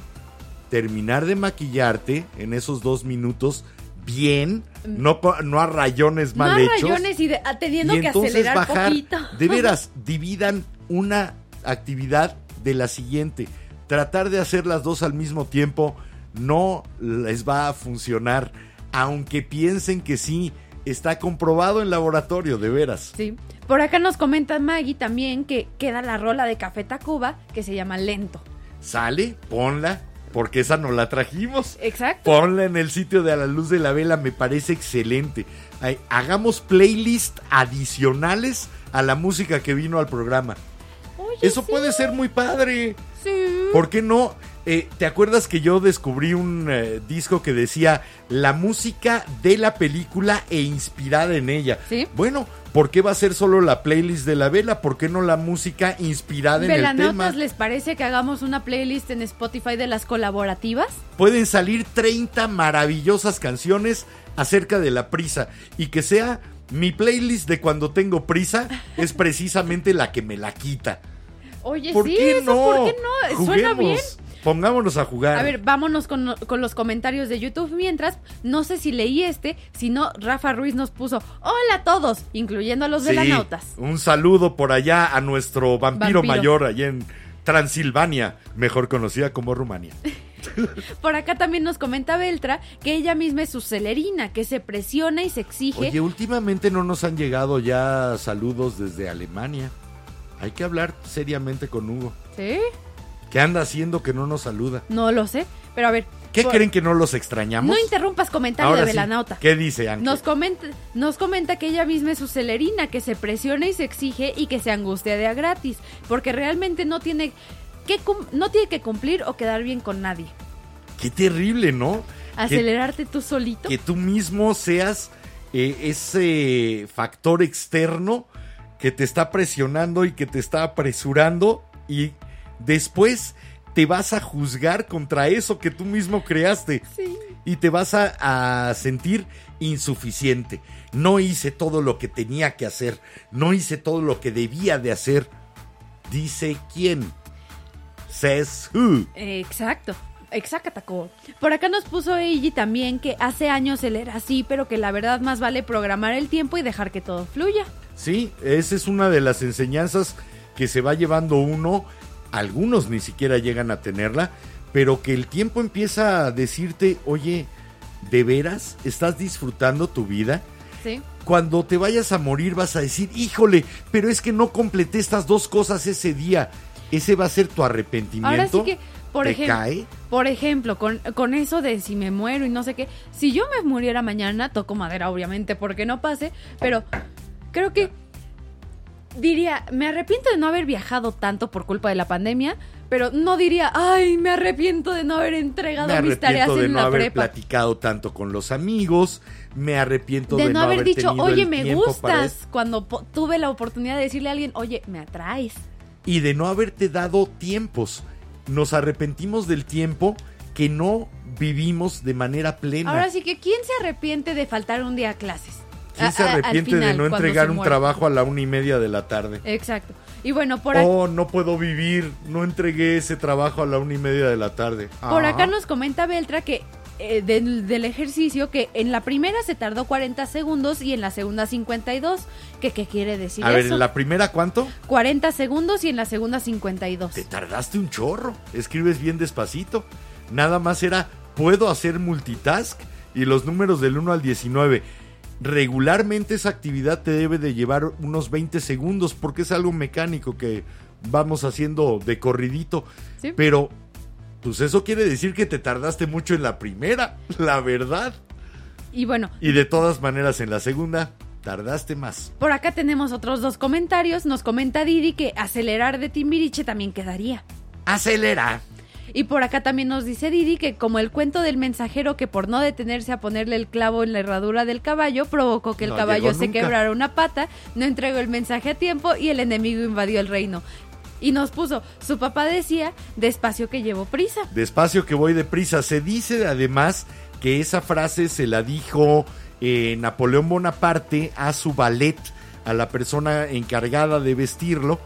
S1: terminar de maquillarte en esos dos minutos bien, no, pa- no a rayones mal
S2: no a
S1: hechos
S2: rayones y de- teniendo
S1: y
S2: que
S1: entonces
S2: acelerar
S1: bajar.
S2: poquito.
S1: De veras, dividan una actividad de la siguiente. Tratar de hacer las dos al mismo tiempo no les va a funcionar, aunque piensen que sí. Está comprobado en laboratorio, de veras.
S2: Sí. Por acá nos comenta Maggie también que queda la rola de Café Tacuba que se llama Lento.
S1: Sale, ponla, porque esa no la trajimos.
S2: Exacto.
S1: Ponla en el sitio de A la Luz de la Vela, me parece excelente. Ay, hagamos playlist adicionales a la música que vino al programa.
S2: Oye,
S1: Eso
S2: sí,
S1: puede ser muy padre.
S2: sí.
S1: ¿Por qué no? Eh, ¿Te acuerdas que yo descubrí un eh, disco que decía la música de la película e inspirada en ella?
S2: Sí.
S1: Bueno, ¿por qué va a ser solo la playlist de la vela? ¿Por qué no la música inspirada en el tema?
S2: ¿les parece que hagamos una playlist en Spotify de las colaborativas?
S1: Pueden salir 30 maravillosas canciones acerca de la prisa y que sea mi playlist de cuando tengo prisa es precisamente la que me la quita.
S2: Oye,
S1: ¿Por
S2: sí,
S1: qué
S2: eso,
S1: no?
S2: ¿por qué no? Suena bien.
S1: Pongámonos a jugar.
S2: A ver, vámonos con, con los comentarios de YouTube mientras. No sé si leí este, si no, Rafa Ruiz nos puso Hola a todos, incluyendo a los
S1: Sí,
S2: velanautas.
S1: Un saludo por allá a nuestro vampiro,
S2: Vampiro.
S1: mayor allá en Transilvania, mejor conocida como Rumania.
S2: Por acá también nos comenta Beltra que ella misma es su celerina, que se presiona y se exige.
S1: Oye, últimamente no nos han llegado ya saludos desde Alemania. Hay que hablar seriamente con Hugo.
S2: ¿Sí?
S1: ¿Qué anda haciendo que no nos saluda?
S2: No lo sé, pero a ver.
S1: ¿Qué
S2: por-
S1: creen que no los extrañamos?
S2: No interrumpas comentario
S1: Ahora
S2: de
S1: sí,
S2: Velanauta.
S1: ¿Qué dice Ángel?
S2: Nos comenta, nos comenta que ella misma es su celerina, que se presiona y se exige y que se angustia de a gratis, porque realmente no tiene que no tiene que cumplir o quedar bien con nadie.
S1: Qué terrible, ¿no? Que,
S2: Acelerarte tú solito.
S1: que tú mismo seas eh, ese factor externo que te está presionando y que te está apresurando y después te vas a juzgar contra eso que tú mismo creaste
S2: Sí.
S1: y te vas a, a sentir insuficiente. No hice todo lo que tenía que hacer, no hice todo lo que debía de hacer. Dice quién. Says who.
S2: Exacto. Exacto. Por acá nos puso Eiji también que hace años él era así, pero que la verdad más vale programar el tiempo y dejar que todo fluya.
S1: Sí, esa es una de las enseñanzas que se va llevando uno. Algunos ni siquiera llegan a tenerla, pero que el tiempo empieza a decirte, oye, ¿de veras estás disfrutando tu vida?
S2: Sí.
S1: Cuando te vayas a morir vas a decir, híjole, pero es que no completé estas dos cosas ese día. Ese va a ser tu arrepentimiento.
S2: Ahora sí que, por por ejemplo, con, con eso de si me muero y no sé qué, si yo me muriera mañana, toco madera obviamente porque no pase, pero creo que diría, me arrepiento de no haber viajado tanto por culpa de la pandemia, pero no diría, ay, me arrepiento de no haber entregado
S1: Me
S2: mis tareas
S1: arrepiento de
S2: en
S1: no
S2: la
S1: haber
S2: prepa.
S1: platicado tanto con los amigos. Me arrepiento de,
S2: De no haber dicho,
S1: tenido
S2: oye, me gustas, cuando tuve la oportunidad de decirle a alguien, oye, me atraes.
S1: y de no haberte dado tiempos. Nos arrepentimos del tiempo que no vivimos de manera plena.
S2: Ahora sí que, ¿quién se arrepiente de faltar un día a clases?
S1: ¿Quién
S2: A-
S1: se
S2: a-
S1: arrepiente de no entregar un trabajo a la una y media de la tarde?
S2: Exacto. Y bueno, por, ac-
S1: Oh, no puedo vivir, no entregué ese trabajo a la una y media de la tarde.
S2: por
S1: Ah.
S2: acá nos comenta Beltra que eh, del, del ejercicio que en la primera se tardó 40 segundos y en la segunda 52. Que, ¿Qué quiere decir
S1: A ver,
S2: eso?
S1: ¿en la primera cuánto?
S2: 40 segundos y en la segunda 52.
S1: Te tardaste un chorro. Escribes bien despacito. Nada más era, puedo hacer multitask y los números del 1 al 19. Regularmente esa actividad te debe de llevar unos 20 segundos porque es algo mecánico que vamos haciendo de corridito.
S2: Sí.
S1: Pero, pues eso quiere decir que te tardaste mucho en la primera, la verdad.
S2: Y bueno,
S1: Y de todas maneras en la segunda, tardaste más.
S2: por acá tenemos otros dos comentarios. Nos comenta Didi que acelerar de Timbiriche también quedaría.
S1: Acelera.
S2: Y por acá también nos dice Didi que como el cuento del mensajero que por no detenerse a ponerle el clavo en la herradura del caballo provocó que el
S1: No
S2: caballo se
S1: nunca.
S2: quebrara una pata, no entregó el mensaje a tiempo y el enemigo invadió el reino. Y nos puso, su papá decía, despacio que llevo prisa.
S1: Despacio que voy deprisa. Se dice además que esa frase se la dijo eh, Napoleón Bonaparte a su ballet, a la persona encargada de vestirlo,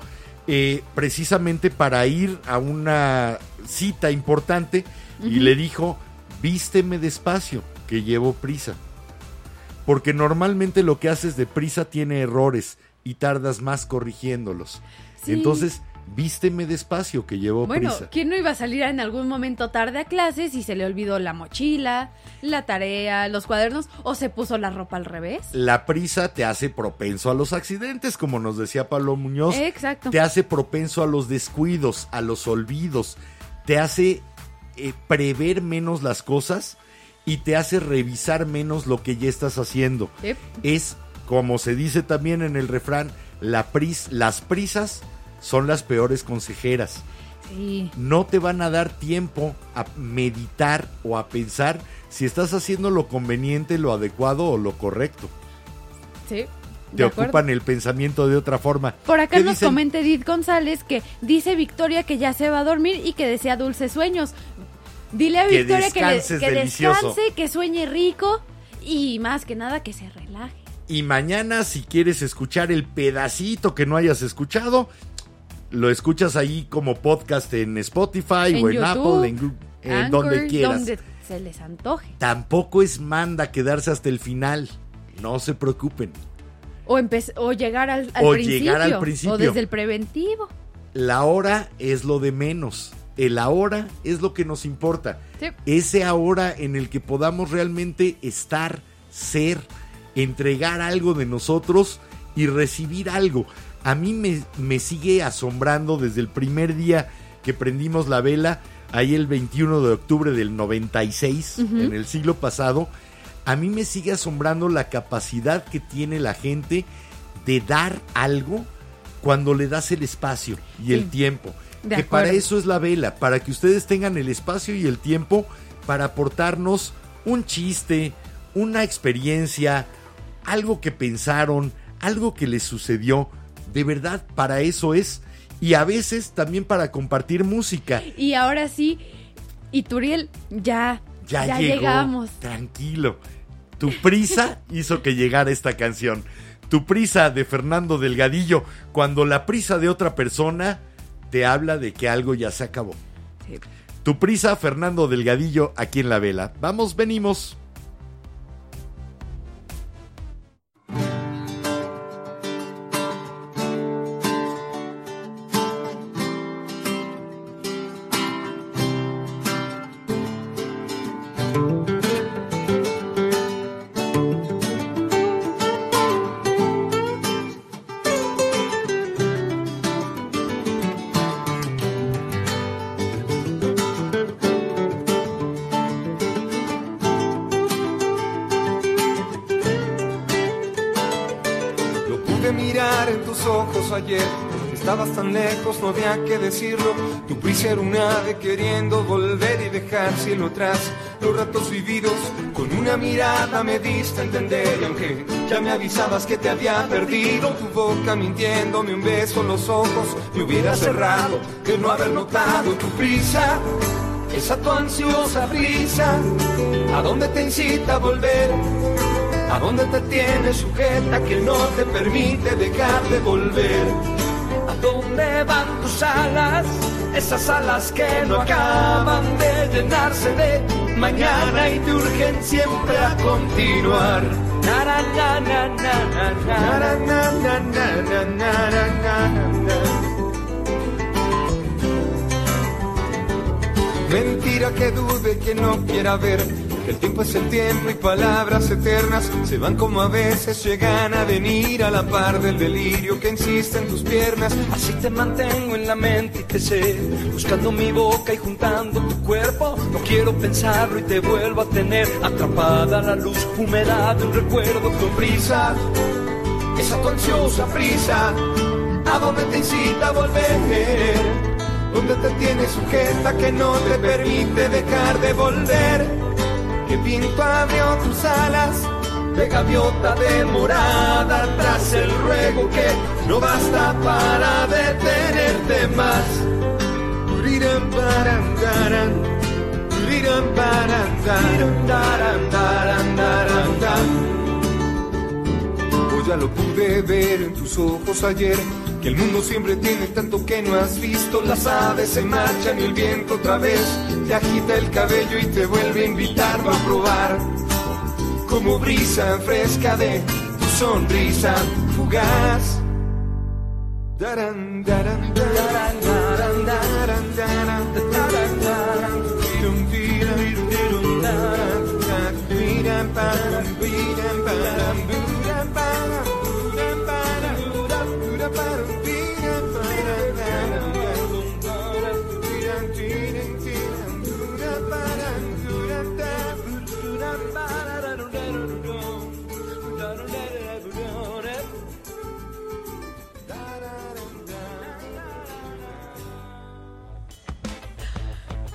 S1: eh, precisamente para ir a una cita importante y le dijo, vísteme despacio, que llevo prisa. Porque normalmente lo que haces deprisa tiene errores y tardas más corrigiéndolos.
S2: Sí.
S1: Entonces, vísteme despacio, que llevo
S2: Bueno,
S1: prisa.
S2: ¿quién no iba a salir en algún momento tarde a clases y se le olvidó la mochila, la tarea, los cuadernos o se puso la ropa al revés?
S1: La prisa te hace propenso a los accidentes, como nos decía Pablo Muñoz.
S2: Exacto.
S1: Te hace propenso a los descuidos, a los olvidos. Te hace eh, prever menos las cosas y te hace revisar menos lo que ya estás haciendo.
S2: Yep.
S1: Es, como se dice también en el refrán, la pris, las prisas son las peores consejeras.
S2: Sí.
S1: No te van a dar tiempo a meditar o a pensar si estás haciendo lo conveniente, lo adecuado o lo correcto
S2: Sí.
S1: te
S2: acuerdo.
S1: ocupan el pensamiento de otra forma.
S2: Por acá
S1: ¿Qué
S2: nos
S1: dicen?
S2: comenta Edith González que dice Victoria que ya se va a dormir y que desea dulces sueños. Dile a
S1: Que
S2: Victoria que, le- que descanse, que sueñe rico y más que nada que se relaje.
S1: Y mañana, si quieres escuchar el pedacito que no hayas escuchado, lo escuchas ahí como podcast en Spotify o en
S2: YouTube,
S1: Apple, en, en
S2: Anchor,
S1: donde quieras.
S2: donde se les antoje.
S1: Tampoco es manda quedarse hasta el final. No se preocupen.
S2: O, o llegar al, al
S1: O
S2: principio,
S1: llegar al principio.
S2: O desde el preventivo.
S1: La hora es lo de menos. El ahora es lo que nos importa.
S2: Sí.
S1: Ese ahora en el que podamos realmente estar, ser, entregar algo de nosotros y recibir algo. A mí me, me sigue asombrando desde el primer día que prendimos la vela, ahí el 21 de octubre del 96, en el siglo pasado. A mí me sigue asombrando la capacidad que tiene la gente de dar algo cuando le das el espacio y el
S2: Sí.
S1: tiempo.
S2: De
S1: que para eso es la vela, para que ustedes tengan el espacio y el tiempo para aportarnos un chiste, una experiencia, algo que pensaron, algo que les sucedió. De verdad, para eso es. Y a veces también para compartir música.
S2: Y ahora sí, Ituriel, ya,
S1: Ya,
S2: ya
S1: llegó.
S2: llegamos.
S1: Tranquilo. Tu prisa hizo que llegara esta canción. Tu prisa de Fernando Delgadillo, cuando la prisa de otra persona te habla de que algo ya se acabó.
S2: Sí.
S1: Tu prisa, Fernando Delgadillo, aquí en la vela. Vamos, venimos.
S6: No había que decirlo. Tu prisa era un ave queriendo volver y dejar cielo atrás. Los ratos vividos con una mirada me diste a entender. Y aunque ya me avisabas que te había perdido, tu boca mintiéndome un beso en los ojos me hubiera cerrado de no haber notado tu prisa. Esa tu ansiosa prisa, ¿a dónde te incita a volver? ¿A dónde te tienes sujeta que no te permite dejar de volver? dónde van tus alas? Esas alas que no acaban de llenarse de mañana y te urgen siempre a continuar. Mentira que dude que no quiera verte el tiempo es el tiempo y palabras eternas se van como a veces llegan a venir a la par del delirio que insiste en tus piernas. Así te mantengo en la mente y te sé, buscando mi boca y juntando tu cuerpo. No quiero pensarlo y te vuelvo a tener atrapada la luz húmeda de un recuerdo con prisa. Esa tu ansiosa prisa, ¿a dónde te incita a volver? donde te tienes sujeta que no te permite dejar de volver. Que viento abrió tus alas de gaviota demorada tras el ruego que no basta para detenerte más. Taran. Pues ya lo pude ver en tus ojos ayer. El mundo siempre tiene tanto que no has visto. Las aves se marchan y el viento otra vez te agita el cabello y te vuelve a invitarlo a probar. Como brisa fresca de tu sonrisa fugaz.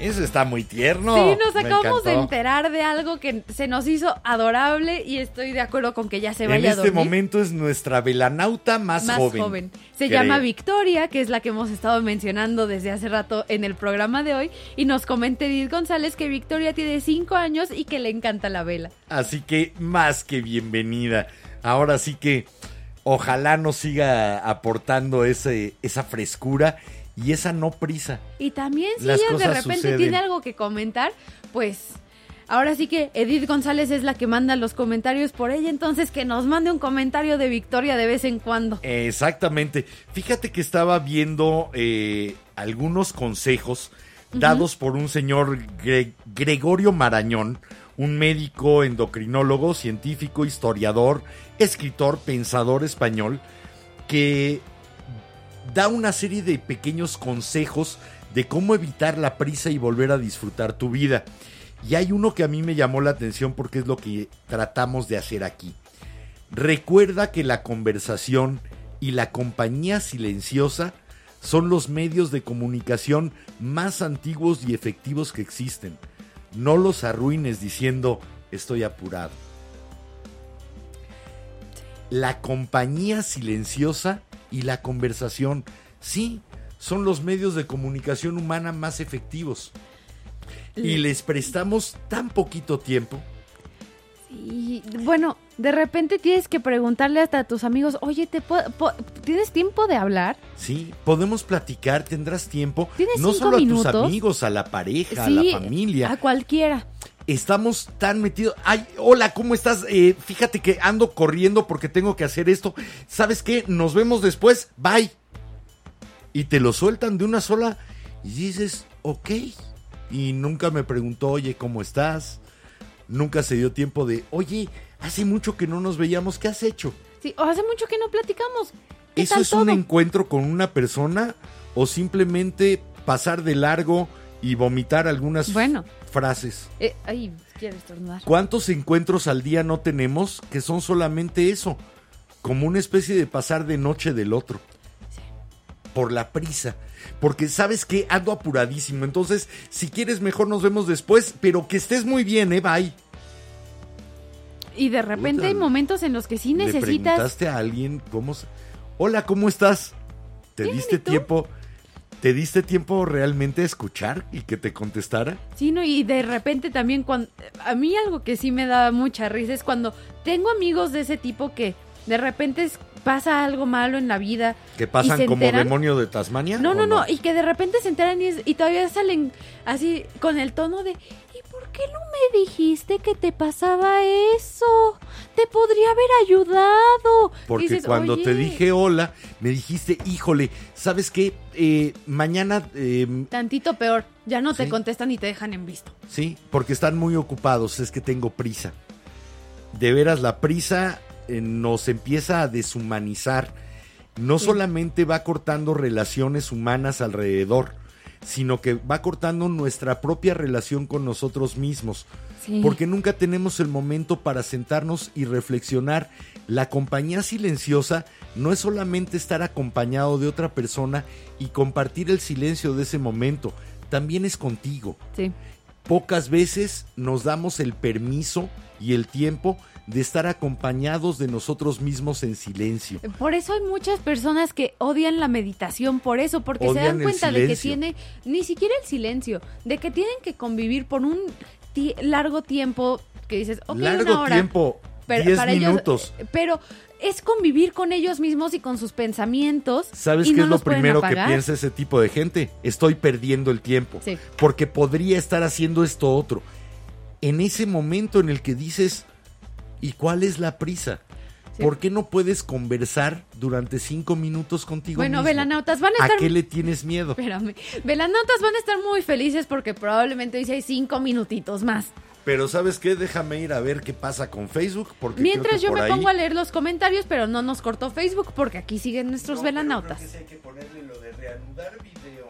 S1: Eso está muy tierno.
S2: Sí, nos acabamos de enterar de algo que se nos hizo adorable y estoy de acuerdo con que ya se
S1: En
S2: vaya a
S1: este
S2: dormir.
S1: momento es nuestra velanauta más,
S2: más
S1: joven.
S2: joven. Se
S1: creo.
S2: llama Victoria, que es la que hemos estado mencionando desde hace rato en el programa de hoy. Y nos comenta Edith González que Victoria tiene cinco años y que le encanta la vela.
S1: Así que más que bienvenida. Ahora sí que ojalá nos siga aportando ese, esa frescura y esa no prisa.
S2: Y también si
S1: Las
S2: ella de repente
S1: suceden.
S2: tiene algo que comentar, pues ahora sí que Edith González es la que manda los comentarios por ella, entonces que nos mande un comentario de Victoria de vez en cuando.
S1: Exactamente. Fíjate que estaba viendo eh, algunos consejos dados por un señor Gre- Gregorio Marañón, un médico endocrinólogo, científico, historiador, escritor, pensador español, que da una serie de pequeños consejos de cómo evitar la prisa y volver a disfrutar tu vida. Y hay uno que a mí me llamó la atención porque es lo que tratamos de hacer aquí. Recuerda que la conversación y la compañía silenciosa son los medios de comunicación más antiguos y efectivos que existen. No los arruines diciendo estoy apurado. La compañía silenciosa y la conversación, sí, son los medios de comunicación humana más efectivos. Y les prestamos tan poquito tiempo
S2: Y bueno, de repente tienes que preguntarle hasta a tus amigos, oye, ¿te ¿tienes tiempo de hablar?
S1: Sí, podemos platicar, tendrás tiempo.
S2: ¿Tienes
S1: no
S2: cinco
S1: solo a tus amigos, a la pareja,
S2: Sí,
S1: a la familia.
S2: A cualquiera.
S1: Estamos tan metidos. Ay, hola, ¿cómo estás? Eh, fíjate que ando corriendo porque tengo que hacer esto. ¿Sabes qué? Nos vemos después. Bye. Y te lo sueltan de una sola y dices, ok. Y nunca me preguntó, oye, ¿cómo estás? Nunca se dio tiempo de, oye, hace mucho que no nos veíamos, ¿qué has hecho?
S2: Sí, o hace mucho que no platicamos. ¿Qué
S1: ¿Eso es un encuentro con una persona o simplemente pasar de largo y vomitar algunas
S2: Bueno.
S1: Frases?
S2: Eh, ay, quiero estornudar.
S1: ¿Cuántos encuentros al día no tenemos que son solamente eso? Como una especie de pasar de noche del otro. Por la prisa. Porque sabes que ando apuradísimo. Entonces, si quieres, mejor nos vemos después. Pero que estés muy bien, ¿eh? Bye.
S2: Y de repente
S1: Puta,
S2: hay momentos en los que sí
S1: ¿Le
S2: necesitas...
S1: preguntaste a alguien cómo se... Hola, ¿cómo estás? ¿Te diste
S2: ¿y tú?
S1: ¿Te diste tiempo realmente a escuchar y que te contestara?
S2: Sí, ¿no? Y de repente también cuando... A mí algo que sí me da mucha risa es cuando tengo amigos de ese tipo que de repente pasa algo malo en la vida.
S1: ¿Que
S2: y
S1: pasan
S2: se
S1: como
S2: enteran.
S1: demonio de Tasmania?
S2: No,
S1: ¿o
S2: no, no, y que de repente se enteran y, es- y todavía salen así con el tono de ¿y por qué no me dijiste que te pasaba eso? Te podría haber ayudado.
S1: Porque
S2: Dices,
S1: cuando te
S2: "Oye,
S1: dije hola, me dijiste, híjole, ¿sabes qué? Eh, mañana, eh,
S2: Tantito peor, ya no te contestan y te dejan en visto.
S1: sí, porque están muy ocupados, es que tengo prisa. De veras, la prisa eh, nos empieza a deshumanizar. No
S2: Sí.
S1: solamente va cortando relaciones humanas alrededor, sino que va cortando nuestra propia relación con nosotros mismos.
S2: Sí.
S1: Porque nunca tenemos el momento para sentarnos y reflexionar. La compañía silenciosa no es solamente estar acompañado de otra persona y compartir el silencio de ese momento, también es contigo.
S2: Sí.
S1: Pocas veces nos damos el permiso y el tiempo de estar acompañados de nosotros mismos en silencio.
S2: Por eso hay muchas personas que odian la meditación, por eso, porque se dan cuenta de que tiene, ni siquiera el silencio, de que tienen que convivir por un largo tiempo, que dices, ok,
S1: Largo
S2: una hora.
S1: tiempo,
S2: pero
S1: 10
S2: para ellos-
S1: minutos.
S2: pero es convivir con ellos mismos y con sus pensamientos.
S1: ¿Sabes qué
S2: no
S1: es lo primero que piensa ese tipo de gente? Estoy perdiendo el tiempo.
S2: Sí.
S1: Porque podría estar haciendo esto otro. En ese momento en el que dices, ¿y cuál es la prisa?
S2: Sí.
S1: ¿Por qué no puedes conversar durante cinco minutos contigo
S2: Bueno,
S1: mismo?
S2: velanautas, van a
S1: ¿A
S2: estar
S1: qué le tienes miedo?
S2: Espérame. Velanautas van a estar muy felices porque probablemente hoy sí hay cinco minutitos más.
S1: Pero ¿sabes qué? Déjame ir a ver qué pasa con Facebook. Porque creo
S2: Mientras
S1: que
S2: yo
S1: por
S2: me
S1: ahí-
S2: pongo a leer los comentarios, pero no nos cortó Facebook porque aquí siguen nuestros
S1: No, pero
S2: velanautas.
S1: creo que sí hay que ponerle lo de reanudar video.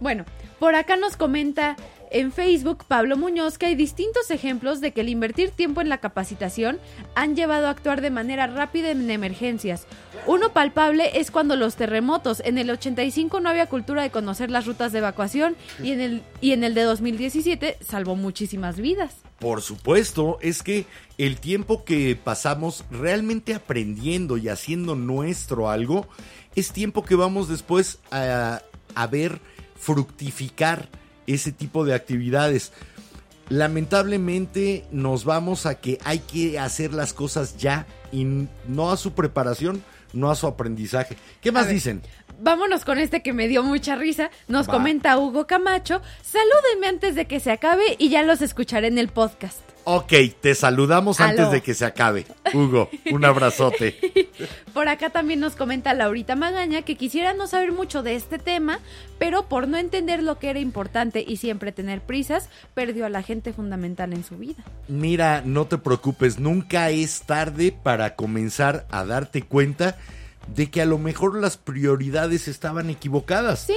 S2: Bueno, por acá nos comenta en Facebook Pablo Muñoz que hay distintos ejemplos de que el invertir tiempo en la capacitación han llevado a actuar de manera rápida en emergencias. Uno palpable es cuando los terremotos. En el 85 no había cultura de conocer las rutas de evacuación y en el, y en el de 2017 salvó muchísimas vidas.
S1: Por supuesto, es que el tiempo que pasamos realmente aprendiendo y haciendo nuestro algo es tiempo que vamos después a, a ver fructificar ese tipo de actividades. Lamentablemente nos vamos a que hay que hacer las cosas ya y no a su preparación, no a su aprendizaje. ¿Qué más
S2: ver.
S1: dicen?
S2: Vámonos con este que me dio mucha risa. Nos
S1: Va.
S2: comenta Hugo Camacho. Salúdenme antes de que se acabe y ya los escucharé en el podcast.
S1: Ok, te saludamos antes de que se acabe. Hugo, un abrazote.
S2: Por acá también nos comenta Laurita Magaña que quisiera no saber mucho de este tema, pero por no entender lo que era importante y siempre tener prisas, perdió a la gente fundamental en su vida.
S1: Mira, no te preocupes, nunca es tarde para comenzar a darte cuenta de que a lo mejor las prioridades estaban equivocadas.
S2: Sí.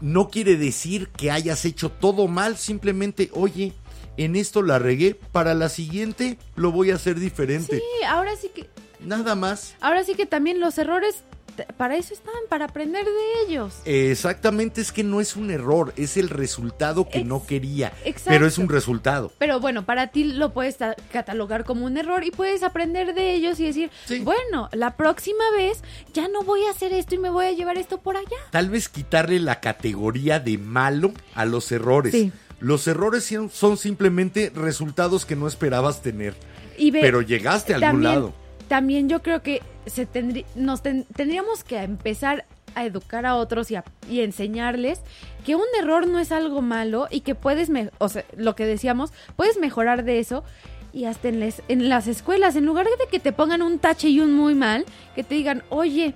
S1: No quiere decir que hayas hecho todo mal, simplemente, oye, en esto la regué, para la siguiente lo voy a hacer diferente.
S2: Sí, ahora sí que
S1: Nada más.
S2: ahora sí que también los errores para eso están, para aprender de ellos.
S1: Exactamente, es que no es un error, es el resultado que
S2: Ex-
S1: no quería,
S2: exacto.
S1: pero es un resultado.
S2: Pero bueno, para ti lo puedes ta- catalogar como un error y puedes aprender de ellos y decir,
S1: Sí.
S2: bueno, la próxima vez ya no voy a hacer esto y me voy a llevar esto por allá.
S1: Tal vez quitarle la categoría de malo a los errores.
S2: Sí.
S1: Los errores son- simplemente resultados que no esperabas tener.
S2: Y ve-
S1: Pero llegaste a algún
S2: también,
S1: lado.
S2: También yo creo que se tendrí- nos ten- tendríamos que empezar a educar a otros y, a- y enseñarles que un error no es algo malo y que puedes, me- o sea, lo que decíamos, puedes mejorar de eso. Y hasta en, les- en las escuelas, en lugar de que te pongan un tache y un muy mal, que te digan, oye,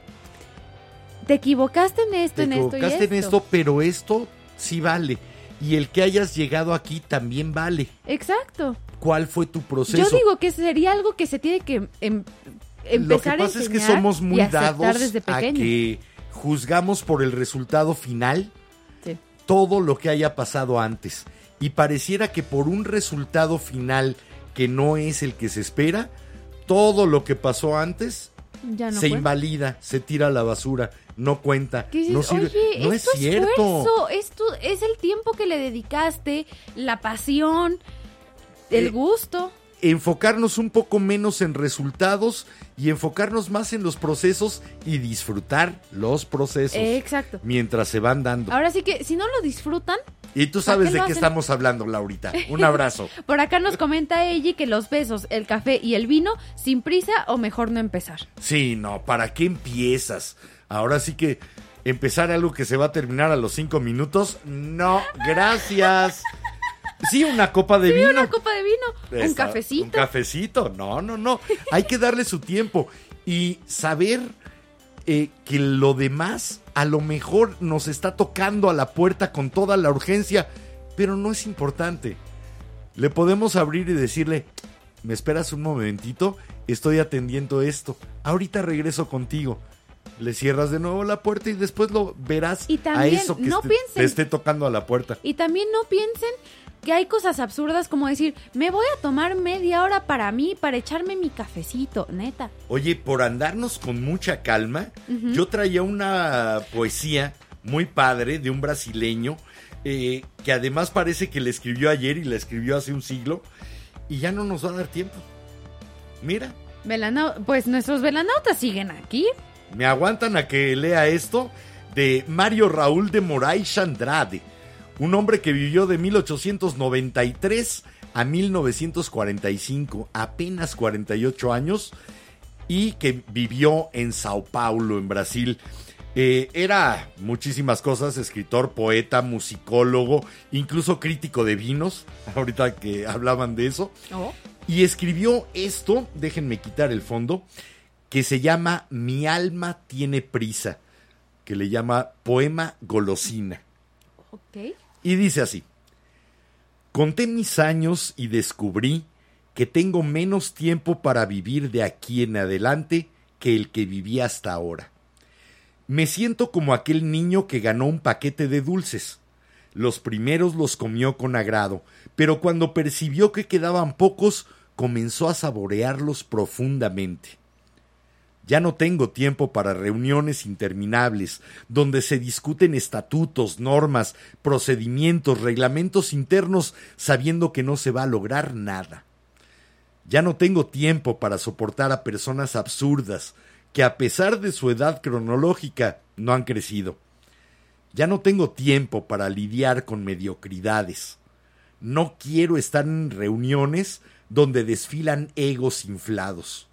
S2: te equivocaste en esto,
S1: Te
S2: en esto y
S1: equivocaste en
S2: esto.
S1: esto, pero esto sí vale. Y el que hayas llegado aquí también vale.
S2: Exacto.
S1: ¿Cuál fue tu proceso?
S2: Yo digo que sería algo que se tiene que em- empezar
S1: Lo que pasa
S2: a
S1: es que somos muy dados
S2: desde
S1: a que juzgamos por el resultado final
S2: Sí.
S1: todo lo que haya pasado antes. Y pareciera que por un resultado final que no es el que se espera, todo lo que pasó antes
S2: Ya no
S1: se
S2: fue.
S1: invalida, se tira a la basura, no cuenta,
S2: dices,
S1: no sirve.
S2: Oye,
S1: no
S2: es tu
S1: cierto.
S2: esfuerzo, es, tu- es el tiempo que le dedicaste, la pasión, el
S1: Eh,
S2: gusto.
S1: enfocarnos un poco menos en resultados y enfocarnos más en los procesos y disfrutar los procesos
S2: Eh, exacto.
S1: mientras se van dando.
S2: Ahora sí que si no lo disfrutan,
S1: y tú
S2: ¿para
S1: sabes
S2: qué
S1: de qué estamos hablando, Laurita. Un abrazo.
S2: por acá nos comenta ella que los besos, el café y el vino, sin prisa o mejor no empezar.
S1: Sí, no, ¿para qué empiezas? Ahora sí que empezar algo que se va a terminar a los cinco minutos. No, gracias. Sí, una copa de
S2: Sí,
S1: vino.
S2: una copa de vino, un cafecito.
S1: Un cafecito. No, no, no. Hay que darle su tiempo y saber eh, que lo demás a lo mejor nos está tocando a la puerta con toda la urgencia, pero no es importante. Le podemos abrir y decirle, ¿me esperas un momentito? Estoy atendiendo esto. Ahorita regreso contigo. Le cierras de nuevo la puerta y después lo verás
S2: Y
S1: a
S2: también,
S1: eso que
S2: no piensen-
S1: te esté tocando a la puerta.
S2: Y también no piensen que hay cosas absurdas como decir, me voy a tomar media hora para mí, para echarme mi cafecito, neta.
S1: Oye, por andarnos con mucha calma, yo traía una poesía muy padre de un brasileño eh, que además parece que le escribió ayer y la escribió hace un siglo y ya no nos va a dar tiempo. Mira,
S2: Velanau- pues nuestros velanautas siguen aquí.
S1: Me aguantan a que lea esto de Mario Raúl de Moraes Andrade, un hombre que vivió de 1893 a 1945, apenas 48 años, y que vivió en Sao Paulo, en Brasil. Eh, era muchísimas cosas, escritor, poeta, musicólogo, incluso crítico de vinos, ahorita que hablaban de eso.
S2: Oh.
S1: Y escribió esto, déjenme quitar el fondo, que se llama Mi alma tiene prisa, que le llama Poema Golosina. Y dice así, conté mis años y descubrí que tengo menos tiempo para vivir de aquí en adelante que el que viví hasta ahora. Me siento como aquel niño que ganó un paquete de dulces. Los primeros los comió con agrado, pero cuando percibió que quedaban pocos, comenzó a saborearlos profundamente. Ya no tengo tiempo para reuniones interminables, donde se discuten estatutos, normas, procedimientos, reglamentos internos, sabiendo que no se va a lograr nada. Ya no tengo tiempo para soportar a personas absurdas, que a pesar de su edad cronológica no han crecido. Ya no tengo tiempo para lidiar con mediocridades. No quiero estar en reuniones donde desfilan egos inflados.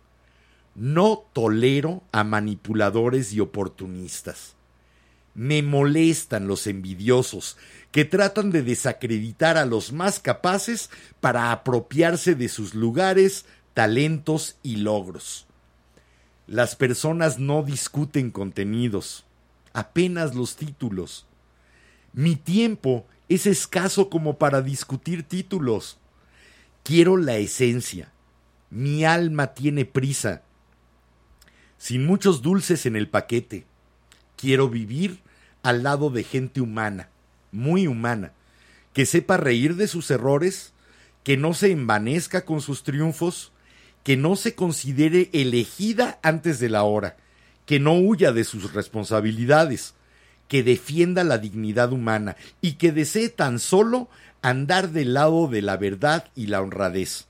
S1: No tolero a manipuladores y oportunistas. Me molestan los envidiosos que tratan de desacreditar a los más capaces para apropiarse de sus lugares, talentos y logros. Las personas no discuten contenidos, apenas los títulos. Mi tiempo es escaso como para discutir títulos. Quiero la esencia. Mi alma tiene prisa. Sin muchos dulces en el paquete. Quiero vivir al lado de gente humana, muy humana, que sepa reír de sus errores, que no se envanezca con sus triunfos, que no se considere elegida antes de la hora, que no huya de sus responsabilidades, que defienda la dignidad humana y que desee tan solo andar del lado de la verdad y la honradez.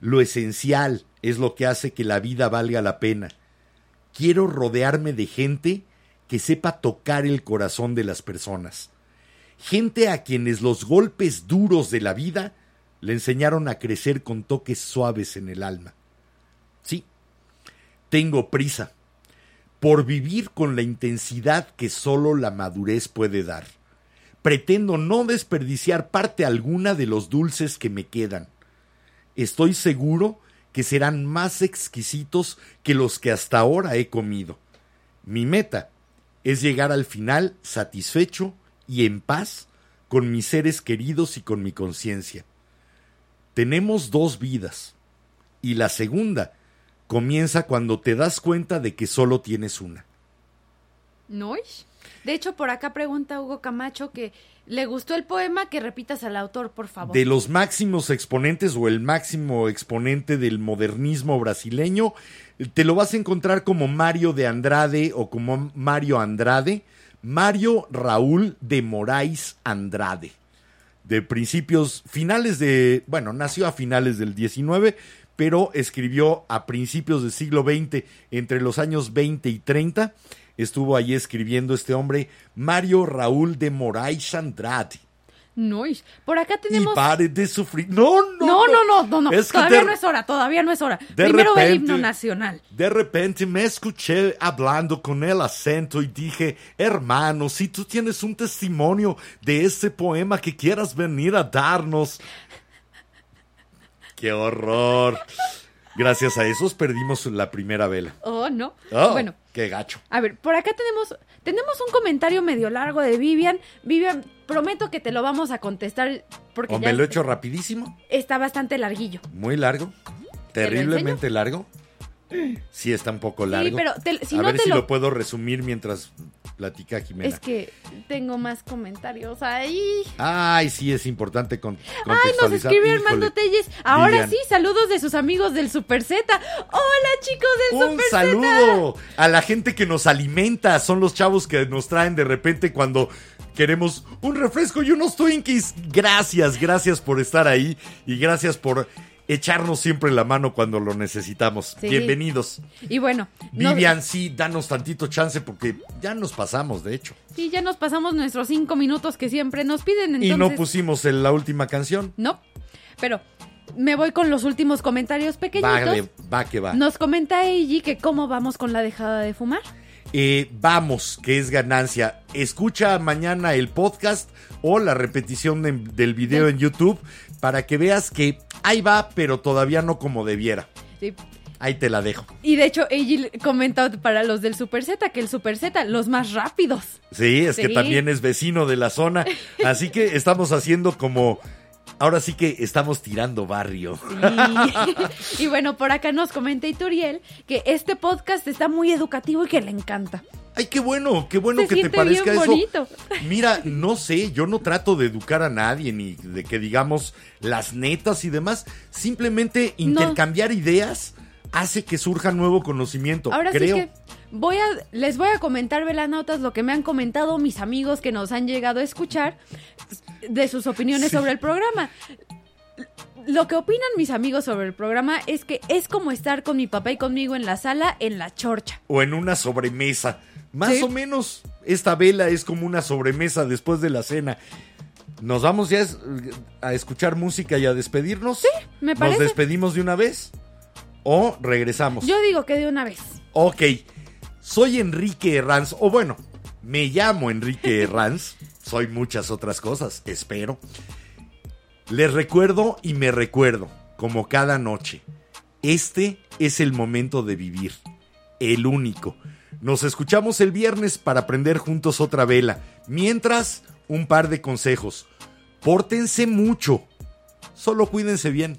S1: Lo esencial es lo que hace que la vida valga la pena. Quiero rodearme de gente que sepa tocar el corazón de las personas. Gente a quienes los golpes duros de la vida le enseñaron a crecer con toques suaves en el alma. Sí, tengo prisa por vivir con la intensidad que solo la madurez puede dar. Pretendo no desperdiciar parte alguna de los dulces que me quedan. Estoy seguro que serán más exquisitos que los que hasta ahora he comido. Mi meta es llegar al final satisfecho y en paz con mis seres queridos y con mi conciencia. Tenemos dos vidas y la segunda comienza cuando te das cuenta de que solo tienes una.
S2: ¿No? De hecho, por acá pregunta Hugo Camacho que le gustó el poema, que repitas al autor, por favor.
S1: De los máximos exponentes o el máximo exponente del modernismo brasileño, te lo vas a encontrar como Mario de Andrade o como Mario Andrade, Mario Raúl de Moraes Andrade. De principios, finales de, bueno, nació a finales del 19, pero escribió a principios del siglo XX, entre los años 20 y 30, estuvo ahí escribiendo este hombre, Mario Raúl de Moraes Andrade.
S2: No, por acá tenemos...
S1: Y pare de sufrir. No, no,
S2: No, no, no, no, no.
S1: Es que
S2: todavía
S1: de-
S2: no es hora, todavía no es hora.
S1: de
S2: Primero va el
S1: repente-
S2: himno nacional.
S1: De repente me escuché hablando con el acento y dije, hermano, si tú tienes un testimonio de este poema que quieras venir a darnos. ¡Qué horror! Gracias a esos perdimos la primera vela.
S2: Oh, no.
S1: Oh,
S2: Bueno,
S1: ¡Qué gacho!
S2: a ver, por acá tenemos, tenemos un comentario medio largo de Vivian. Vivian, prometo que te lo vamos a contestar porque
S1: ¿O
S2: ya
S1: me lo he hecho rapidísimo?
S2: está bastante larguillo.
S1: ¿Muy largo? ¿Terriblemente largo? Sí, está un poco largo.
S2: pero te- si
S1: a
S2: no
S1: ver
S2: te
S1: si
S2: lo-
S1: lo... puedo resumir mientras platica Jimena.
S2: Es que tengo más comentarios ahí.
S1: Ay, sí, es importante con,
S2: Ay, nos escribió Armando. Telles. Ahora sí, saludos de sus amigos del Super Z. Hola, chicos del
S1: Un
S2: Super Z.
S1: saludo a la gente que nos alimenta. Son los chavos que nos traen de repente cuando queremos un refresco y unos Twinkies. Gracias, gracias por estar ahí y gracias por echarnos siempre la mano cuando lo necesitamos.
S2: Sí.
S1: Bienvenidos.
S2: Y bueno, no-
S1: Vivian, sí, danos tantito chance porque ya nos pasamos, de hecho.
S2: sí, ya nos pasamos nuestros cinco minutos que siempre nos piden. Entonces,
S1: Y no pusimos en la última canción.
S2: No, pero me voy con los últimos comentarios pequeñitos.
S1: Vale, va que va.
S2: Nos comenta Eiji que cómo vamos con la dejada de fumar.
S1: Eh, vamos, que es ganancia. Escucha mañana el podcast o la repetición de- del video en YouTube para que veas que ahí va, pero todavía no como debiera.
S2: Sí.
S1: Ahí te la dejo.
S2: Y de hecho, Eiji comenta para los del Super Z que el Super Z, los más rápidos.
S1: Sí, es que también es vecino de la zona. Así que estamos haciendo como... Ahora sí que estamos tirando barrio.
S2: Y, y bueno, por acá nos comenta Ituriel que este podcast está muy educativo y que le encanta.
S1: Ay, qué bueno, qué bueno
S2: Se
S1: que te parezca
S2: bien
S1: eso.
S2: bonito.
S1: Mira, no sé, yo no trato de educar a nadie ni de que digamos las netas y demás. Simplemente intercambiar ideas hace que surja nuevo conocimiento.
S2: Ahora
S1: creo.
S2: sí que voy a, les voy a comentar, velanotas, lo que me han comentado mis amigos que nos han llegado a escuchar de sus opiniones
S1: Sí.
S2: sobre el programa. Lo que opinan mis amigos sobre el programa es que es como estar con mi papá y conmigo en la sala en la chorcha.
S1: O en una sobremesa. Más
S2: Sí.
S1: o menos, esta vela es como una sobremesa después de la cena. ¿Nos vamos ya a escuchar música y a despedirnos? Sí,
S2: me
S1: ¿Nos
S2: parece.
S1: despedimos de una vez? ¿O regresamos?
S2: Yo digo que de una vez.
S1: Ok, soy Enrique Herranz, o bueno, me llamo Enrique Herranz, soy muchas otras cosas, espero. Les recuerdo y me recuerdo, como cada noche, este es el momento de vivir, el único. Nos escuchamos el viernes para prender juntos otra vela, mientras un par de consejos. Pórtense mucho, solo cuídense bien.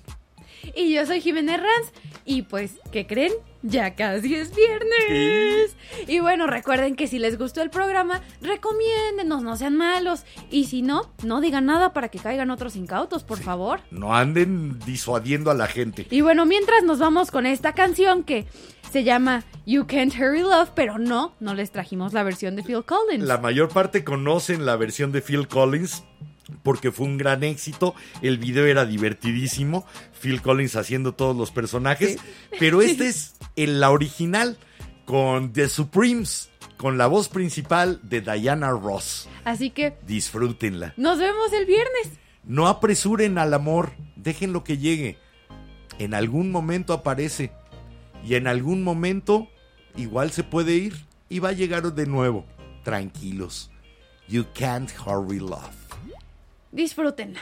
S2: Y yo soy Jiménez Ranz. Y pues, ¿qué creen? Ya casi es viernes. Y bueno, recuerden que si les gustó el programa, recomiéndenos, no sean malos. Y si no, no digan nada para que caigan otros incautos, por favor.
S1: No anden disuadiendo a la gente.
S2: Y bueno, mientras nos vamos con esta canción que se llama You Can't Hurry Love, pero no, no les trajimos la versión de Phil Collins.
S1: La mayor parte conocen la versión de Phil Collins porque fue un gran éxito, el video era divertidísimo, Phil Collins haciendo todos los personajes, pero esta es en la original con The Supremes con la voz principal de Diana Ross.
S3: Así que
S1: disfrútenla.
S3: Nos vemos el viernes.
S1: No apresuren al amor, déjenlo que llegue. En algún momento aparece y en algún momento igual se puede ir y va a llegar de nuevo. Tranquilos. You can't hurry love.
S3: Disfrútenla.